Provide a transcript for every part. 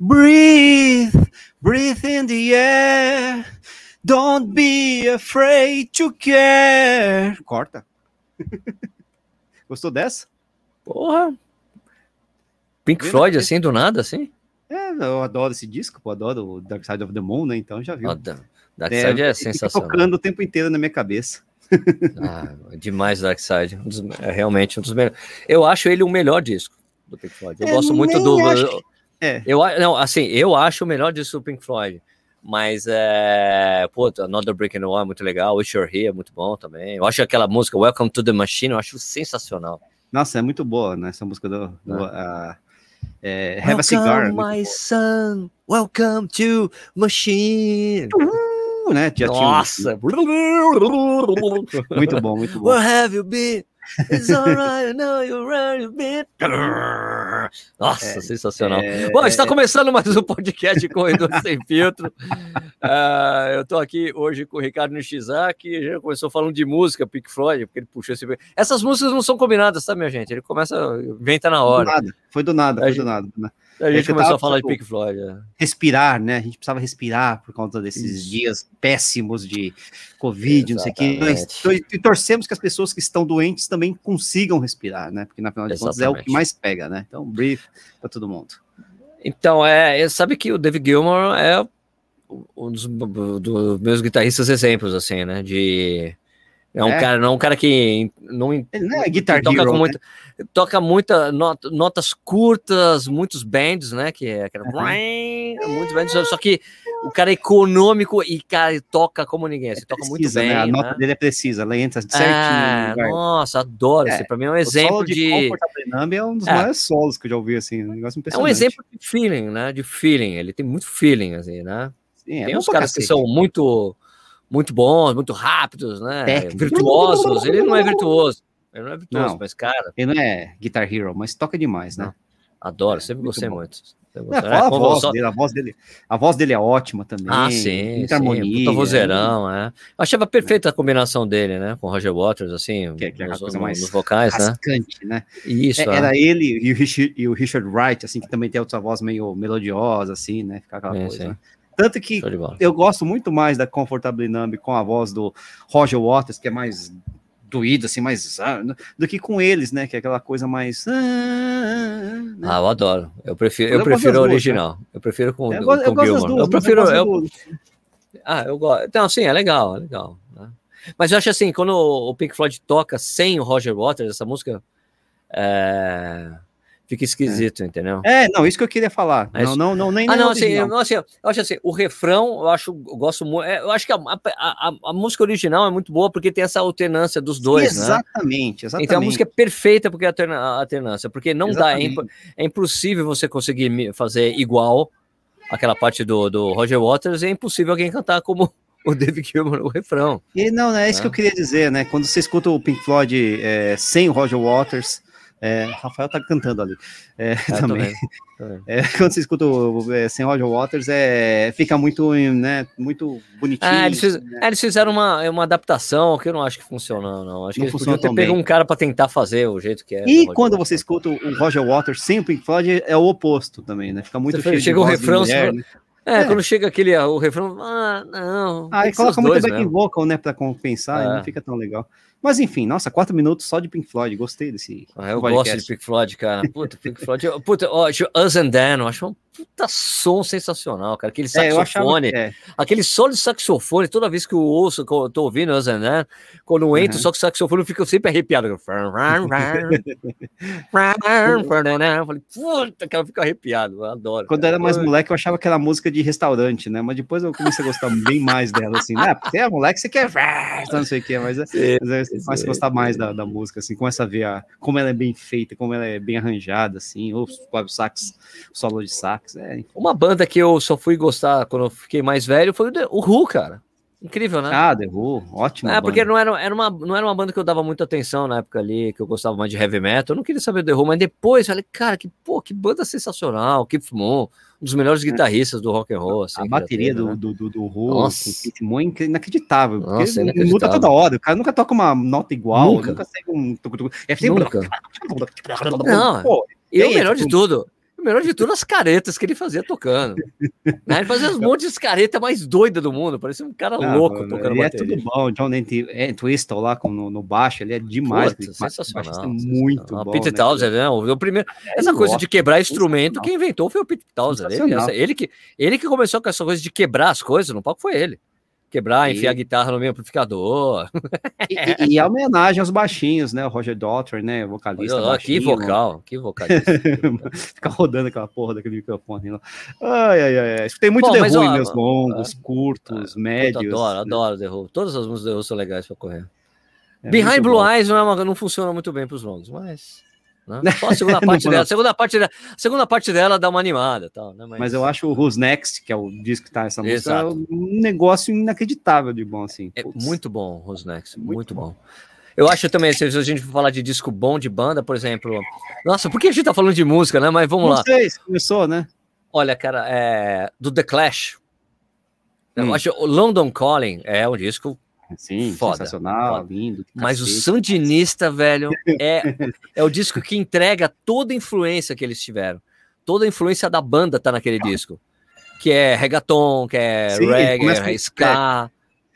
Breathe, breathe in the air. Don't be afraid to care. Corta. Gostou dessa? Porra. Pink Vendo Floyd, assim, do nada, assim? É, eu adoro esse disco, eu adoro o Dark Side of the Moon, né? Então já viu. Da- Dark Side é, fica sensacional. tocando o tempo inteiro na minha cabeça. Ah, demais Dark Side. Um dos- é realmente um dos melhores. Eu acho ele o melhor disco do Pink Floyd. Eu É, gosto muito do. acho eu- É. Eu, não, assim, eu acho o melhor disco do Pink Floyd. Mas é. Pô, Another Brick in the Wall é muito legal. Wish You're Here é muito bom também. Eu acho aquela música Welcome to the Machine, eu acho sensacional. Nossa, é muito boa, né? Essa música do. do, ah, é, Have a Cigar. my son. Welcome to Machine. Uh, né? Já um- Nossa! muito bom, muito bom. Where have you been? It's alright, I know you're where you've been. Nossa, É, sensacional. é, Bom, está começando mais um podcast Corredor Sem Filtro. Ah, eu tô aqui hoje com o Ricardo Nishizaki, já começou falando de música, Pink Floyd, porque ele puxou esse... Essas músicas não são combinadas, tá, minha gente? Ele começa, inventa na do hora. nada, foi do nada, foi gente- do nada. A gente começou tava a falar de falando- Pink Floyd. é. Respirar, né? A gente precisava respirar por conta desses Isso. dias péssimos de Covid, não sei o quê. Exatamente. E torcemos que as pessoas que estão doentes também consigam respirar, né? Porque, na final de contas, é o que Exatamente. mais pega, né? Então, breathe pra todo mundo. Então, é, é- sabe que o David Gilmour é um dos, dos meus guitarristas exemplos, assim, né? De. É um É. cara, não é um cara que não, não é guitar toca hero, com né? muita, toca muita not- notas curtas, muitos bends, né? Que é aquela muitos bends, só que o cara é econômico e cara toca como ninguém, assim, toca muito Precisa, bem, né? A né? nota dele é precisa, ela entra certinho. Ah, nossa, adoro. É, Assim, para mim é um O exemplo de, Numb é um dos É. maiores solos que eu já ouvi, assim, um negócio é um impressionante. exemplo de feeling, né? De feeling. Ele tem muito feeling, assim, né? Sim, é Tem uns caras que são muito, muito bons, muito rápidos, né? Técnico. Virtuosos. Ele não é virtuoso. Ele não é virtuoso, Não. mas, cara, Ele não é Guitar Hero, mas toca demais, né? adoro, É, sempre gostei bom. muito. É, fala a como voz só- dele, a voz dele, a voz dele é ótima também. Ah, sim, muita sim, harmonia. puta vozeirão, é. Eu achava perfeita a combinação dele, né? Com o Roger Waters, assim, Que- que é aquela nos, coisa mais nos vocais, né? Rascante, né? Isso, É, é. Era ele e o, Richard, e o Richard Wright, assim, que também tem outra voz meio melodiosa, assim, né? Fica aquela coisa, né? Tanto que eu gosto muito mais da Comfortably Numb com a voz do Roger Waters, que é mais doído, assim, mais... ah, do que com eles, né? Que é aquela coisa mais... ah, né? Ah, eu adoro. Eu prefiro, Eu eu prefiro a duas, original. Eu prefiro com, eu, com gosto, eu Gilmour. duas, Eu mas prefiro. Eu, ah, eu gosto. Então, sim, é legal, é legal. né? Mas eu acho assim, quando o Pink Floyd toca sem o Roger Waters, essa música é, fica esquisito, entendeu? É, não, isso que eu queria falar. É não, não, não, nem Ah, não, o assim, eu, não, assim, eu acho assim, o refrão, eu acho, eu gosto muito, é, eu acho que a, a, a- a música original é muito boa porque tem essa alternância dos dois, né? Exatamente, exatamente. Então a música é perfeita porque é a alternância, porque não dá, é, Exatamente. imp- é impossível você conseguir fazer igual aquela parte do, do Roger Waters, é impossível alguém cantar como o David Gilmour no refrão. E não, né, é isso né? que eu queria dizer, né? Quando você escuta o Pink Floyd é, sem o Roger Waters, é, Rafael tá cantando ali é, tô também. vendo, tô vendo. É, quando você escuta o, é, sem Roger Waters, é, fica muito, né, muito bonitinho. Ah, eles, fiz- né? é, eles fizeram uma, uma adaptação que eu não acho que funcionou, não. Acho que Não eles funcionou podiam ter pego um cara para tentar fazer o jeito que é. E quando Waters. você escuta o Roger Waters sem o Pink Floyd, é o oposto também, né? Fica muito Você cheio chega de o refrão, mulher, né? É, É. quando chega aquele o refrão, ah, não. Aí que coloca muito backing vocal, né, pra compensar, e É. não fica tão legal. Mas enfim, nossa, quatro minutos só de Pink Floyd, gostei desse Ah, eu podcast. gosto de Pink Floyd, cara. Puta, Pink Floyd. Puta, ó, Us and Dan, eu acho um puta som sensacional, cara. Aquele É, achava saxofone, que é. aquele solo de saxofone, toda vez que eu ouço, que eu tô ouvindo Us and Dan, quando eu entro Uhum. só com saxofone, eu fico sempre arrepiado. Eu falei, puta, cara, eu fico arrepiado, eu adoro. Quando eu cara. era mais moleque, eu achava que era música de restaurante, né? Mas depois eu comecei a gostar bem mais dela, assim, né? Porque é moleque, você quer não sei o que, mas, é- mas é- começa a gostar mais da, da música, assim, começa a ver a, como ela é bem feita, como ela é bem arranjada, assim, ou o sax, o solo de sax, é. Uma banda que eu só fui gostar quando eu fiquei mais velho foi o Who, cara. Incrível, né? Ah, The Who, ótimo. É, porque não era, era uma, não era uma banda que eu dava muita atenção na época ali, que eu gostava mais de heavy metal. Eu não queria saber do The Who, mas depois falei, cara, que, pô, que banda sensacional. Keith Moon, um dos melhores guitarristas do rock and roll. Assim, É. a que bateria teve, do, né? do, do, do Who, Nossa. do Keith Moon, é inacreditável. Nossa, muda inacreditável. toda hora. O cara nunca toca uma nota igual, Nunca. nunca, segue um. É sempre. Nunca. Não, Pô, melhor de tipo, tudo, o melhor de tudo, as caretas que ele fazia tocando. Né? Ele fazia um monte de caretas mais doidas do mundo, parecia um cara ah, louco mano, tocando ele bateria. é tudo bom, John Entwistle lá com, no, no, baixo, ele é demais. Puta, sensacional. É muito bom. Peter né? Townsend, né? O primeiro, é, essa coisa de quebrar instrumento, quem inventou foi o Peter Townsend. Ele, ele, que, ele que começou com essa coisa de quebrar as coisas no palco foi ele quebrar, enfiar a guitarra no meio amplificador. E, e, a homenagem aos baixinhos, né? O Roger Daltrey, né? Vocalista. Oh, que vocal, que vocalista. Ficar rodando aquela porra daquele microfone. Lá. Ai, ai, ai. Tem muito Bom, The Who meus longos, curtos, médios. Adoro, adoro The Who. Todas as músicas The Who são legais para correr. É Behind Blue bom. Eyes não, é uma, não funciona muito bem para os longos, mas. Né? Só a segunda parte dela. A segunda parte dela, segunda parte dela dá uma animada. Tal, né? Mas... Mas eu acho o Who's Next, que é o disco que tá essa música, é um negócio inacreditável de bom, assim. É muito bom, Who's Next. Muito, muito bom. bom. Eu acho também, se a gente for falar de disco bom de banda, por exemplo. Nossa, por que a gente tá falando de música, né? Mas vamos Não lá. Sei, começou, né? Olha, cara, é... do The Clash. Hum. Eu acho o London Calling é um disco Sim, foda, sensacional, foda. lindo. Mas o Sandinista, velho, é, é o disco que entrega toda a influência que eles tiveram. Toda a influência da banda tá naquele disco. Que é reggaeton, que é Sim, reggae, ska.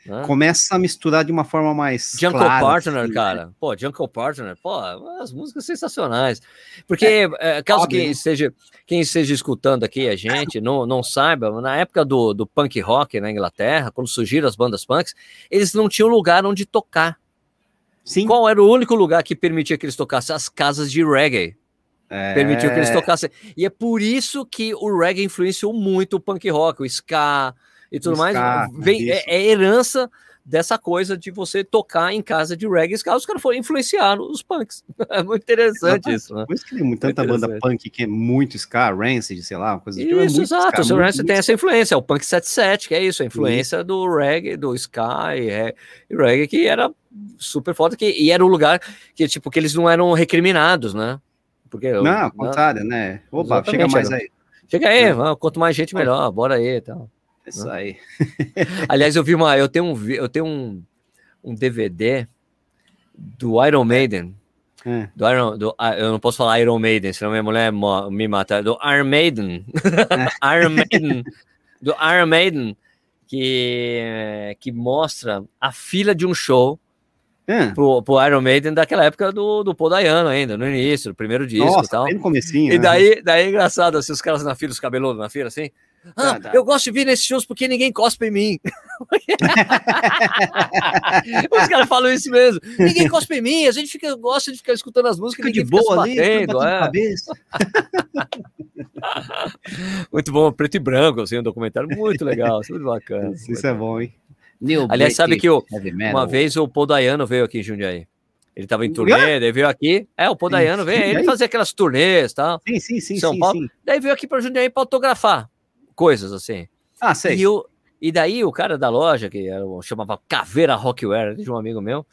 Né? Começa a misturar de uma forma mais. Jungle clara, Partner, assim, cara. Né? Pô, Jungle Partner, pô, as músicas sensacionais. Porque, é, é, caso quem esteja, quem esteja escutando aqui a gente não, não saiba, na época do, do punk rock na Inglaterra, quando surgiram as bandas punks, eles não tinham lugar onde tocar. Sim. Qual era o único lugar que permitia que eles tocassem? As casas de reggae. É... Permitiu que eles tocassem. E é por isso que o reggae influenciou muito o punk rock, o ska, e tudo mais, vem, é, é, herança dessa coisa de você tocar em casa de reggae os caras foram influenciar os punks. É muito interessante isso, né? Por isso que tem tanta banda punk que é muito ska, Rancid, sei lá, uma coisa tipo, é Isso, é exato, ska, o Rancid tem essa influência, é o punk 77, que é isso, a influência isso. do reggae, do ska e, e reggae, que era super foda, que, e era um lugar que, tipo, que eles não eram recriminados, né? Porque, não, ao contrário, né? Opa, chega mais aí. Chega aí, é. quanto mais gente, melhor, bora aí e tal. Isso né? aí. Aliás, eu vi uma. Eu tenho um, eu tenho um, um DVD do Iron Maiden. É. Do Iron, do, ah, eu não posso falar Iron Maiden, senão minha mulher me mata. Do Iron Maiden. É. Iron Maiden. Do Iron Maiden, que, que mostra a fila de um show é. pro, pro Iron Maiden daquela época do, do Paul Dayano ainda, no início, do primeiro disco Nossa, e tal. Bem no comecinho, e né? daí, daí é engraçado, assim, os caras na fila, os cabeludos na fila, assim. Ah, eu gosto de vir nesses shows porque ninguém cospe em mim. Os caras falam isso mesmo. Ninguém cospe em mim, a gente fica, gosta de ficar escutando as músicas fica de boa ali, batendo, é. muito bom, preto e branco, assim, um documentário muito legal, muito bacana. Isso, isso é bom, hein? New Aliás, sabe que o, uma vez o Paul Dayano veio aqui em Jundiaí. Ele estava em turnê, ele veio aqui. É, o Paul Dayano veio, ele fazia aquelas turnês e tal. Sim, sim, sim. São sim, Paulo. Sim. Daí veio aqui para Jundiaí para autografar coisas assim. Ah, sei. E, eu, e daí o cara da loja, que era, chamava Caveira Rockware, de um amigo meu,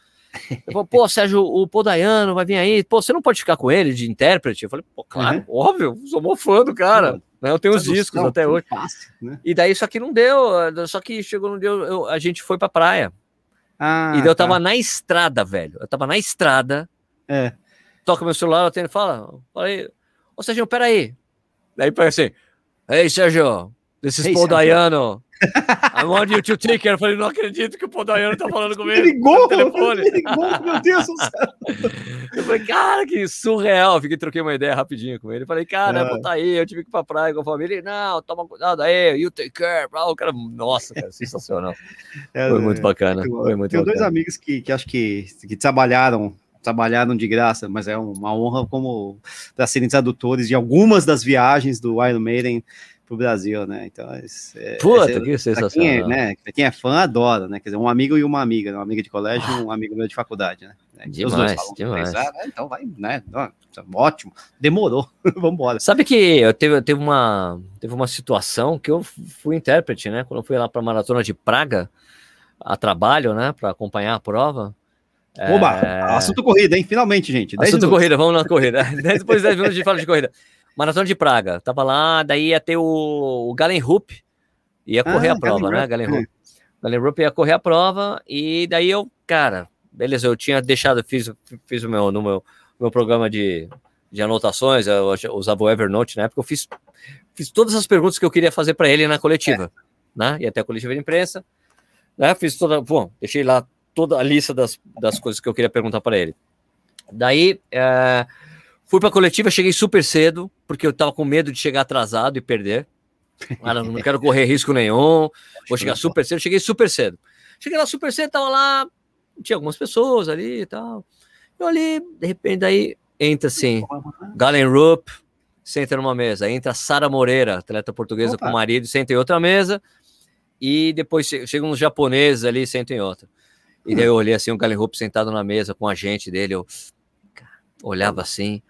eu falei, pô, Sérgio, o Podaiano vai vir aí, pô, você não pode ficar com ele de intérprete? Eu falei, pô, claro, uhum. óbvio, sou mó fã do cara. Né? Eu tenho os discos até hoje. Fácil, né? E daí só que não deu, só que chegou, não deu, eu, a gente foi pra praia. Ah, e daí eu tava tá. na estrada, velho. Eu tava na estrada. É. Toca meu celular, eu tenho, fala, falei, ô Sérgio, peraí. Daí parece assim, ei, Sérgio, This is hey, Paul Dayano. I want you to take care. Eu falei, não acredito que o Paul Dayano tá falando comigo. Ele ligou, telefone. Ele ligou, meu Deus do céu. Eu falei, cara, que surreal. Fiquei, troquei uma ideia rapidinho com ele. Eu falei, cara, é. tá aí, eu tive que ir pra praia com a família. Ele, não, toma cuidado aí, you take care. Ah, o cara, nossa, cara, sensacional. É, Foi muito bacana. Foi muito Tenho bacana. dois amigos que, que acho que, que trabalharam trabalharam de graça, mas é uma honra como para serem tradutores de algumas das viagens do Iron Maiden pro Brasil, né? Então, é, Puta, é, que sensacional. Quem é, né? quem é fã adora, né? Quer dizer, um amigo e uma amiga, né? uma amiga de colégio e um amigo meu de faculdade, né? Demais, demais. Ah, então vai, né? Ótimo, demorou, vamos embora. Sabe que eu teve, teve, uma, teve uma situação que eu fui intérprete, né? Quando eu fui lá para a maratona de Praga, a trabalho, né? Para acompanhar a prova. Oba, é... assunto corrida, hein? Finalmente, gente. Assunto minutos. corrida, vamos na corrida. Depois de 10 minutos de fala de corrida. Maratona de Praga. Tava lá, daí ia ter o, o Galen Rupp, ia correr ah, a prova, Galen né? Galen Rupp. Galen Rupp ia correr a prova, e daí eu, cara, beleza, eu tinha deixado, fiz, fiz o meu, no meu, meu programa de, de anotações, eu usava o Evernote na época, eu fiz, fiz todas as perguntas que eu queria fazer para ele na coletiva, é. né? E até a coletiva de imprensa, né? Fiz toda, bom, deixei lá toda a lista das, das coisas que eu queria perguntar para ele. Daí, é, fui para a coletiva, cheguei super cedo, porque eu estava com medo de chegar atrasado e perder. Ah, não, não quero correr risco nenhum, vou chegar super cedo. Cheguei super cedo. Cheguei lá super cedo, tava lá, tinha algumas pessoas ali e tal. Eu ali, de repente, daí entra assim, Galen Rupp, senta numa mesa. Entra Sara Moreira, atleta portuguesa Opa. com o marido, senta em outra mesa. E depois chegam uns japoneses ali, senta em outra. E daí eu olhei assim, o Galen Rupp sentado na mesa com a gente dele. Eu olhava assim.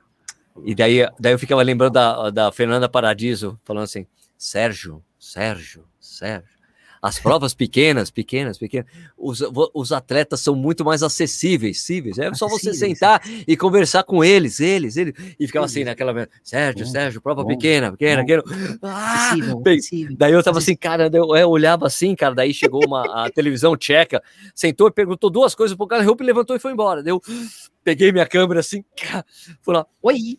E daí, daí eu ficava lembrando da, da Fernanda Paradiso, falando assim: Sérgio, Sérgio, Sérgio. As provas pequenas, pequenas, pequenas, os, os atletas são muito mais acessíveis, cíveis. É só você sentar e conversar com eles, eles, eles. E ficava assim naquela. Sérgio, bom, Sérgio, prova bom, pequena, pequena, pequena. Ah, daí eu tava assim, cara, eu, eu, olhava assim, cara. Daí chegou uma a televisão tcheca, sentou e perguntou duas coisas pro cara, Rupp levantou e foi embora. Daí eu peguei minha câmera assim, fui lá, oi,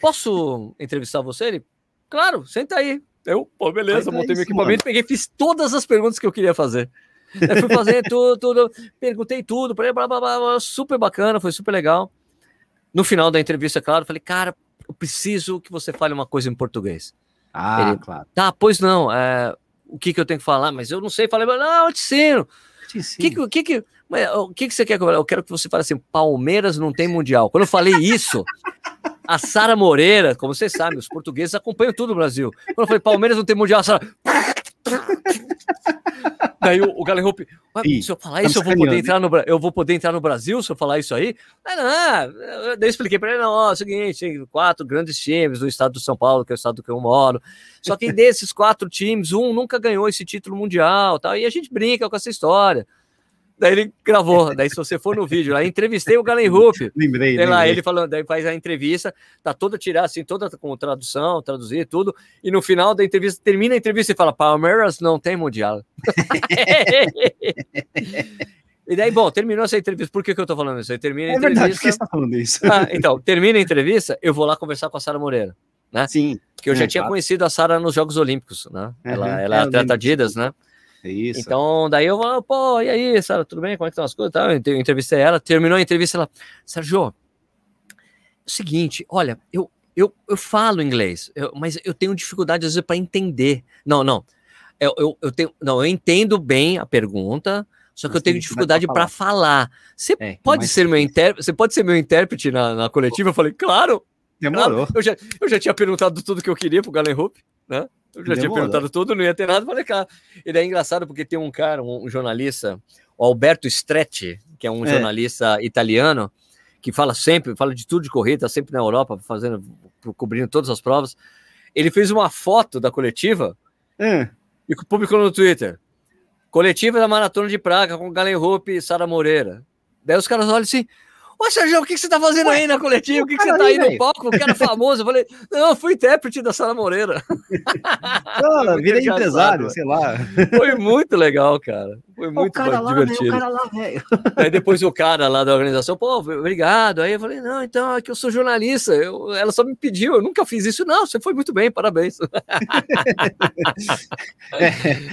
posso entrevistar você? Ele, claro, senta aí. Eu, pô, beleza, Mas montei é meu equipamento, mano. peguei, fiz todas as perguntas que eu queria fazer. Eu fui fazer tudo, tudo, perguntei tudo, blá, blá, blá, blá, super bacana, foi super legal. No final da entrevista, claro, falei, cara, eu preciso que você fale uma coisa em português. Ah, Ele, claro. Tá, pois não, é, o que que eu tenho que falar? Mas eu não sei, falei, não, eu te ensino. Que, que, que, mas, o que, que você quer que eu Eu quero que você fale assim, Palmeiras não tem mundial. Quando eu falei isso, a Sara Moreira, como vocês sabem, os portugueses acompanham tudo o Brasil. Quando eu falei Palmeiras não tem mundial, a Sara. Daí o, o Galen Hope, se eu falar isso, eu vou poder entrar no eu vou poder entrar no Brasil se eu falar isso aí? Não, não. Daí eu expliquei para ele, não, ó, é o seguinte, quatro grandes times do estado do São Paulo, que é o estado que eu moro. Só que desses quatro times, um nunca ganhou esse título mundial, tal. E a gente brinca com essa história. Daí ele gravou. Daí, se você for no vídeo, lá entrevistei o Galen Rupp. Lembrei, lembrei. lá, ele falando, daí faz a entrevista, tá toda tirada, assim, toda com tradução, traduzir tudo. E no final da entrevista, termina a entrevista e fala: Palmeiras não tem mundial. e daí, bom, terminou essa entrevista. Por que, que eu tô falando isso? Aí termina a entrevista. É verdade, por que você tá falando isso? Ah, então, termina a entrevista, eu vou lá conversar com a Sara Moreira. Né? Sim. Porque eu já tinha claro. conhecido a Sara nos Jogos Olímpicos, né? Uhum, ela, ela é, é atleta Adidas, né? Isso. Então, daí eu falo, pô, e aí, Sara, tudo bem? Como é que estão as coisas? Eu entrevistei ela, terminou a entrevista, ela, Sérgio, é o seguinte, olha, eu, eu, eu falo inglês, eu, mas eu tenho dificuldade às vezes para entender. Não, não. Eu, eu, eu, tenho, não, eu entendo bem a pergunta, só que mas eu tenho dificuldade para falar. falar. Você é, pode ser meu intérprete? Você pode ser meu intérprete na, na coletiva? Eu falei, claro. Demorou. Claro. Eu, já, eu já tinha perguntado tudo que eu queria pro Galen Hope, né? Eu já Demorou. tinha perguntado tudo, não ia ter nada, falei, cara. E daí é engraçado porque tem um cara, um, jornalista, o Alberto Stretti, que é um é. jornalista italiano, que fala sempre, fala de tudo de corrida, tá sempre na Europa, fazendo, cobrindo todas as provas. Ele fez uma foto da coletiva é. e publicou no Twitter. Coletiva da Maratona de Praga com Galen Hope e Sara Moreira. Daí os caras olham assim, Ô, Sérgio, o que, que você tá fazendo Ué, aí na coletiva? O que, que você tá aí, no palco? O cara famoso. Eu falei, não, fui intérprete da Sara Moreira. Não, virei empresário, sei lá. Foi muito legal, cara. Foi muito o cara lá, divertido. Véio, o cara lá, velho. Aí depois o cara lá da organização, pô, obrigado. Aí eu falei, não, então é que eu sou jornalista. Eu, ela só me pediu, eu nunca fiz isso. Não, você foi muito bem, parabéns. é,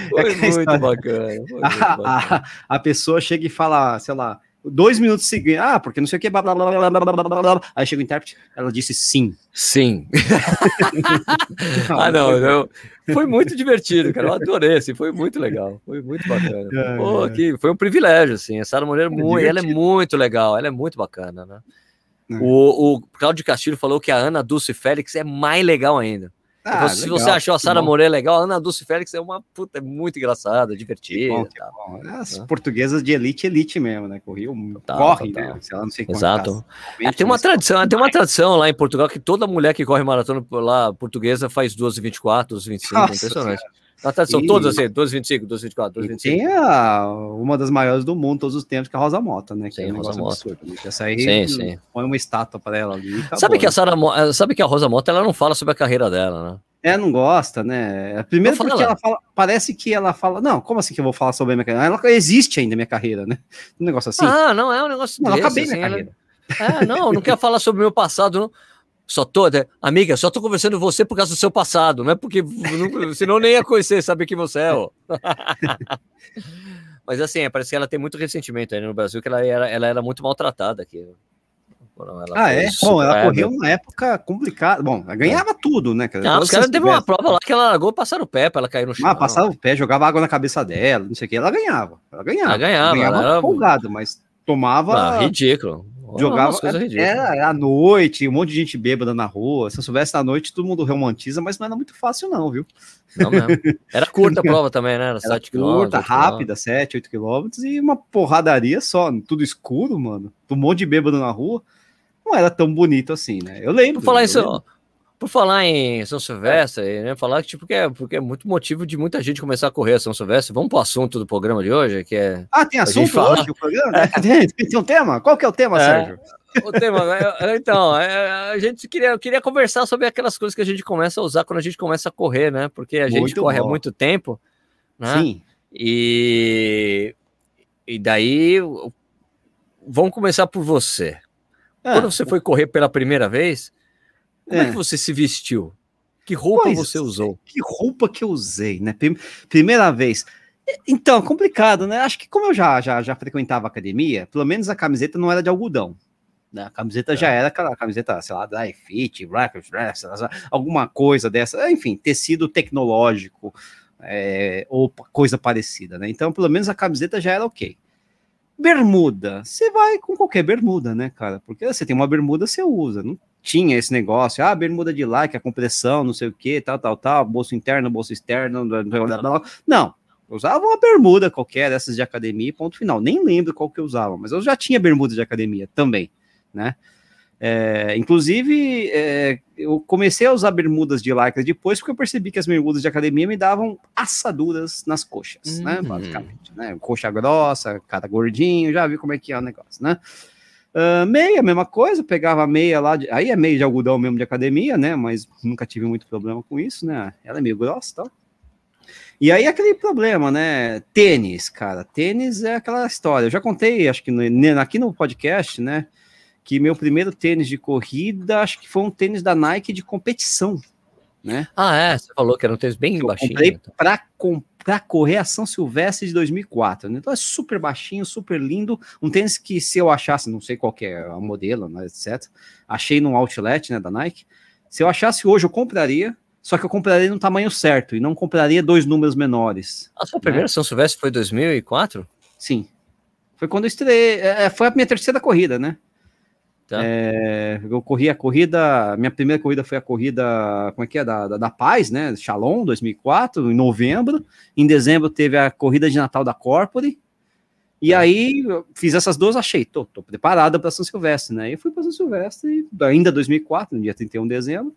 foi, é muito bacana, foi muito bacana. A, a pessoa chega e fala, sei lá, dois minutos seguintes. Ah, porque não sei o que, blá, blá, blá, blá, blá, blá, blá. Aí chega o intérprete, ela disse sim. Sim. ah, não, não. Foi muito divertido, cara. Eu adorei, assim, foi muito legal. Foi muito bacana. É, Pô, é. Que foi um privilégio, assim. A Sara Moreira, é ela é muito legal, ela é muito bacana, né? É. O, o Claudio Castilho falou que a Ana Dulce Félix é mais legal ainda. Ah, se legal, você achou a Sara Moreira legal, a Ana Dulce Félix é uma puta, é muito engraçada, divertida. Bom, bom. As portuguesas de elite, elite mesmo, né? Corriam, tá, corre, tá, né? Sei lá, não sei Exato. É, tem uma tradição, tem uma tradição lá em Portugal que toda mulher que corre maratona lá portuguesa faz 12, 24, 12, 25, Nossa, impressionante. Cara. Na tradição, e... todas assim, 12,25, 12,24, 12,25. Tem a, uma das maiores do mundo todos os tempos, que é a Rosa Mota, né? Que sim, é um Rosa Mota. Absurdo, né? Essa aí sim, sim. põe uma estátua para ela ali. Acabou, sabe, que a Sarah, eh, sabe que a Rosa Mota ela não fala sobre a carreira dela, né? É, não gosta, né? Primeiro não porque ela fala, parece que ela fala, não, como assim que eu vou falar sobre a minha carreira? Ela existe ainda minha carreira, né? Um negócio assim. Ah, não é um negócio não, desse, acabei assim, minha carreira. Ela... É, não, não quer falar sobre o meu passado, não. Só tô, né? amiga, só tô conversando com você por causa do seu passado, não é porque não, senão nem ia conhecer, saber quem você é, ó. Mas assim, parece que ela tem muito ressentimento aí no Brasil, que ela era, ela era muito maltratada aqui. ah, é? Bom, ela correu uma época complicada. Bom, ela ganhava é. tudo, né? Não, os caras teve uma prova lá que ela largou, passaram o pé pra ela cair no chão. Ah, passava o pé, jogava água na cabeça dela, não sei o que. Ela ganhava. Ela ganhava. Ela ganhava. Ela ganhava era... folgado, mas tomava. Ah, ridículo. Jogava era à noite, um monte de gente bêbada na rua. Se eu soubesse à noite, todo mundo romantiza, mas não era muito fácil, não, viu? Não mesmo. Era curta a prova também, né? Era 7 curta, rápida, 7, 8 quilômetros e uma porradaria só, tudo escuro, mano. Um monte de bêbado na rua. Não era tão bonito assim, né? Eu lembro. Por falar isso, lembro. Por falar em São Silvestre, né? Falar que, tipo, que é, porque é muito motivo de muita gente começar a correr a São Silvestre. Vamos para o assunto do programa de hoje, que é. Ah, tem assunto hoje programa? É. Tem um tema? Qual que é o tema, é. Sérgio? O tema, é, então, a gente queria, queria conversar sobre aquelas coisas que a gente começa a usar quando a gente começa a correr, né? Porque a gente muito corre bom. há muito tempo, né? Sim. E, e daí, vamos começar por você. É. Quando você foi correr pela primeira vez, como é, é que você se vestiu? Que roupa pois, você usou? Que roupa que eu usei, né? Primeira vez. Então, complicado, né? Acho que como eu já, já, já frequentava academia, pelo menos a camiseta não era de algodão. Né? A camiseta é. já era aquela camiseta, sei lá, da Fit, alguma coisa dessa, enfim, tecido tecnológico é, ou coisa parecida, né? Então, pelo menos a camiseta já era ok. Bermuda, você vai com qualquer bermuda, né, cara? Porque você tem uma bermuda, você usa. Não tinha esse negócio, ah, bermuda de like, a compressão, não sei o que, tal, tal, tal, bolso interno, bolso externo, não. Eu usava uma bermuda qualquer dessas de academia, ponto final. Nem lembro qual que eu usava, mas eu já tinha bermuda de academia também, né? É, inclusive, é, eu comecei a usar bermudas de lycra depois porque eu percebi que as bermudas de academia me davam assaduras nas coxas, né? uhum. né? Basicamente, né? Coxa grossa, cara gordinho, já vi como é que é o negócio, né? Uh, meia, mesma coisa, pegava meia lá, de, aí é meia de algodão mesmo de academia, né? Mas nunca tive muito problema com isso, né? Ela é meio grossa e tal. E aí aquele problema, né? Tênis, cara. Tênis é aquela história. Eu já contei, acho que no, aqui no podcast, né? Que meu primeiro tênis de corrida, acho que foi um tênis da Nike de competição, né? Ah, é? Você falou que era um tênis bem eu baixinho. Comprei então. para para correr a São Silvestre de 2004. Né? Então é super baixinho, super lindo. Um tênis que se eu achasse, não sei qual é o modelo, né, etc. Achei num outlet né, da Nike. Se eu achasse hoje, eu compraria. Só que eu compraria no tamanho certo e não compraria dois números menores. A sua primeira né? São Silvestre foi 2004? Sim. Foi quando eu estreiei. É, é, foi a minha terceira corrida, né? Tá. É, eu corri a corrida, minha primeira corrida foi a corrida, como é que é, da, da, da Paz, né, Shalom, 2004, em novembro, em dezembro teve a corrida de Natal da Corpore, e tá. aí fiz essas duas, achei, tô, tô preparada para São Silvestre, né, e fui para São Silvestre, ainda 2004, no dia 31 de dezembro,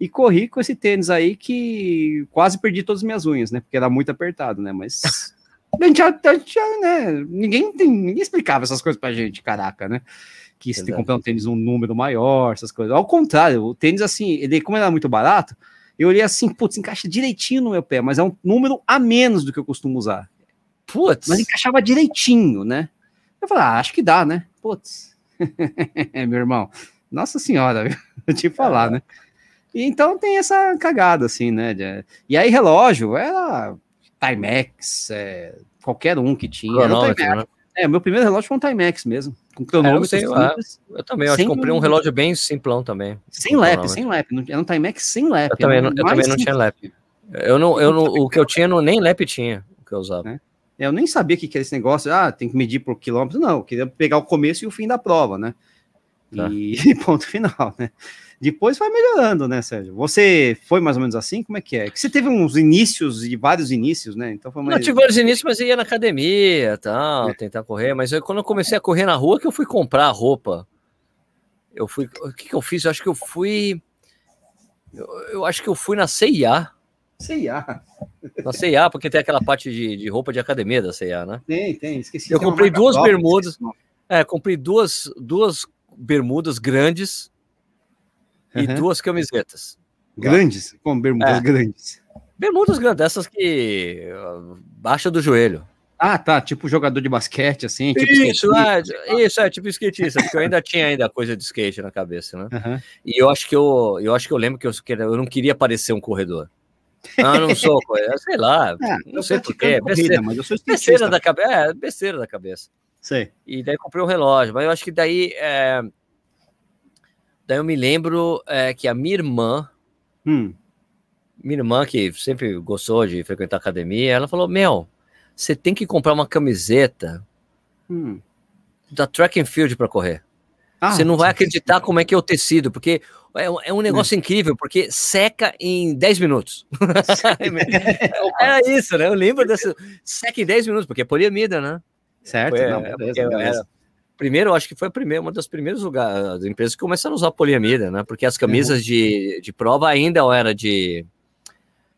e corri com esse tênis aí que quase perdi todas as minhas unhas, né, porque era muito apertado, né, mas... a gente, a gente, né, ninguém, ninguém explicava essas coisas pra gente, caraca, né? Que você tem que comprar um tênis um número maior, essas coisas. Ao contrário, o tênis, assim, ele, como ele era muito barato, eu olhei assim, putz, encaixa direitinho no meu pé, mas é um número a menos do que eu costumo usar. Putz. Mas encaixava direitinho, né? Eu falei, ah, acho que dá, né? Putz. meu irmão, nossa senhora, eu te falar, né? E então tem essa cagada, assim, né? E aí, relógio, era Timex, é, qualquer um que tinha. Né? É, meu primeiro relógio foi um Timex mesmo. Com cronômetro. É, eu, é, eu, também, eu acho que comprei um relógio bem simplão também. Sem lap, sem lap. Era um Timex sem lap. Eu também, não, eu também não tinha lap. Eu não, eu não, o que eu tinha, nem lap tinha, o que eu usava. É. Eu nem sabia o que era esse negócio, ah, tem que medir por quilômetro. Não, eu queria pegar o começo e o fim da prova, né? Tá. E ponto final, né? Depois vai melhorando, né, Sérgio? Você foi mais ou menos assim? Como é que é? Que você teve uns inícios e vários inícios, né? Então foi mais... Não, tive vários inícios, mas eu ia na academia tal, é. tentar correr. Mas eu, quando eu comecei a correr na rua, que eu fui comprar roupa. Eu fui. O que, que eu fiz? Eu acho que eu fui. Eu, eu acho que eu fui na CIA. CIA. Na CIA, porque tem aquela parte de, de roupa de academia da CIA, né? Tem, tem. Esqueci. Eu comprei duas bermudas. É, comprei duas, duas bermudas grandes e duas camisetas. Grandes? Como bermudas é. grandes? Bermudas grandes, essas que baixa do joelho. Ah, tá, tipo jogador de basquete, assim. Tipo isso, é, isso, é, tipo skatista, porque eu ainda tinha ainda coisa de skate na cabeça, né? Uhum. E eu acho que eu, eu acho que eu lembro que eu, eu não queria parecer um corredor. Ah, não sou, sei lá, é, não sei porquê, besteira, mas eu sou besteira da cabeça, é, besteira da cabeça. Sei. E daí comprei um relógio, mas eu acho que daí, é... daí eu me lembro é, que a minha irmã, hum. minha irmã que sempre gostou de frequentar academia, ela falou, meu, você tem que comprar uma camiseta hum. da track and field para correr. Ah, você não vai acreditar como é que é o tecido, porque é, é um negócio hum. incrível, porque seca em 10 minutos. era isso, né? Eu lembro dessa. Seca em 10 minutos, porque é poliamida, né? Certo, foi, não, beleza, beleza. Primeiro, acho que foi a primeira, uma das primeiras lugares, as empresas que começaram a usar poliamida, né? Porque as camisas uhum. de, de prova ainda era de.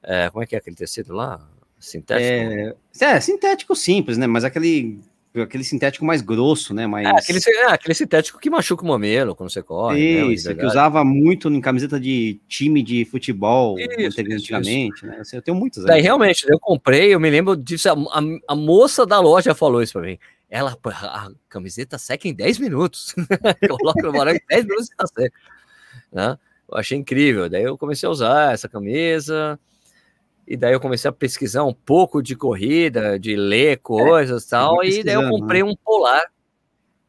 É, como é que é aquele tecido lá? Sintético? É, é, sintético simples, né? Mas aquele aquele sintético mais grosso, né? Mais... É, aquele, é, aquele sintético que machuca o mamelo quando você corre. Né? Isso, né? que usava muito em camiseta de time de futebol isso, antigamente, isso. né? Assim, eu tenho muitos. Daí, realmente, eu comprei, eu me lembro disso, a, a, a moça da loja falou isso para mim. Ela, a camiseta seca em 10 minutos. Coloca no varal em 10 minutos e tá seca. Né? Eu achei incrível. Daí eu comecei a usar essa camisa. E daí eu comecei a pesquisar um pouco de corrida, de ler é, coisas e é, tal, e daí eu comprei né? um polar.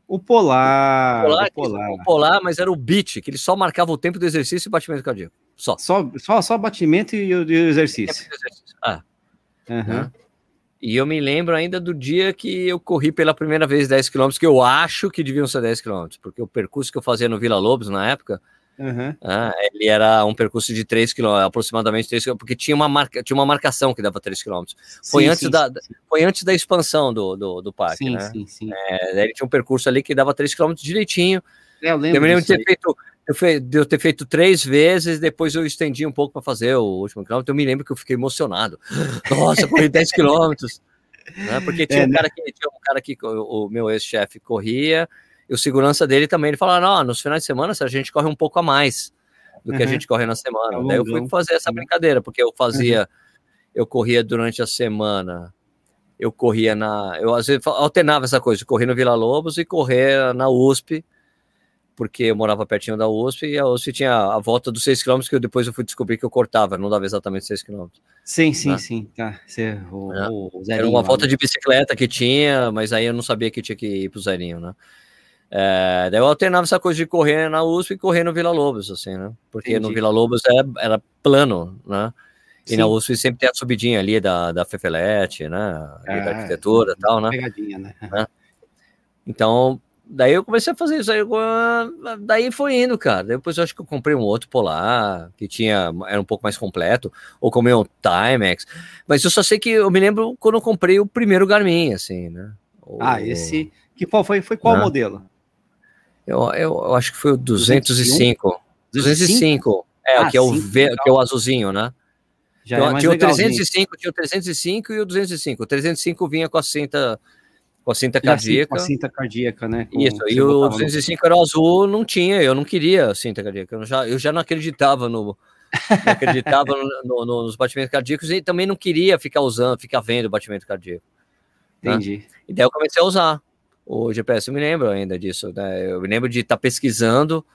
O polar, o polar, o polar. O polar, mas era o beat, que ele só marcava o tempo do exercício e batimento cardíaco. Só. Só, só, só batimento e o exercício. exercício. Ah. Uhum. E eu me lembro ainda do dia que eu corri pela primeira vez 10 km, que eu acho que deviam ser 10 km, porque o percurso que eu fazia no Vila Lobos na época, Uhum. Ah, ele era um percurso de 3 km, aproximadamente 3 km, porque tinha uma, marca, tinha uma marcação que dava 3 km. Foi, sim, antes, sim, da, sim. foi antes da expansão do, do, do parque, sim, né? Sim, sim. É, ele tinha um percurso ali que dava 3 km direitinho. É, eu, lembro eu me lembro de ter feito, eu de eu ter feito três vezes, depois eu estendi um pouco para fazer o último quilômetro. Eu me lembro que eu fiquei emocionado. Nossa, corri 10 quilômetros. Né? Porque tinha, é, um né? cara que, tinha um cara que o, o meu ex-chefe corria, e o segurança dele também, ele falou, não, nos finais de semana a gente corre um pouco a mais do que uhum. a gente corre na semana. É Daí eu fui fazer essa brincadeira, porque eu fazia, uhum. eu corria durante a semana, eu corria na, eu às vezes alternava essa coisa, correr no Vila Lobos e correr na USP, porque eu morava pertinho da USP e a USP tinha a volta dos 6 km que eu depois eu fui descobrir que eu cortava, não dava exatamente 6 km. Sim, sim, né? sim. Tá. Você, o, é. o Era uma volta de bicicleta que tinha, mas aí eu não sabia que tinha que ir pro Zerinho, né? É, daí eu alternava essa coisa de correr na USP e correr no Vila Lobos, assim, né? Porque Entendi. no Vila Lobos era, é, era plano, né? E Sim. na USP sempre tem a subidinha ali da, da Fefelete, né? É, da arquitetura e tal, né? Pegadinha, né? É. Então, daí eu comecei a fazer isso aí, daí foi indo, cara. Depois eu acho que eu comprei um outro polar, que tinha, era um pouco mais completo, ou comprei um Timex, mas eu só sei que eu me lembro quando eu comprei o primeiro Garmin, assim, né? O, ah, esse, que qual foi, foi qual né? modelo? Eu, eu, eu, acho que foi o 205. 205? É, ah, que é o v, que é o azulzinho, né? Já então, é tinha o 305, tinha o 305 e o 205. O 305 vinha com a cinta com a cinta cardíaca. Com a cinta cardíaca, né? Com, Isso, e o 205 no... era azul, não tinha, eu não queria cinta cardíaca. Eu já, eu já não acreditava no. Não acreditava no, no, nos batimentos cardíacos e também não queria ficar usando, ficar vendo o batimento cardíaco. Né? Entendi. Né? E daí eu comecei a usar o GPS, eu me lembro ainda disso, né? Eu me lembro de estar tá pesquisando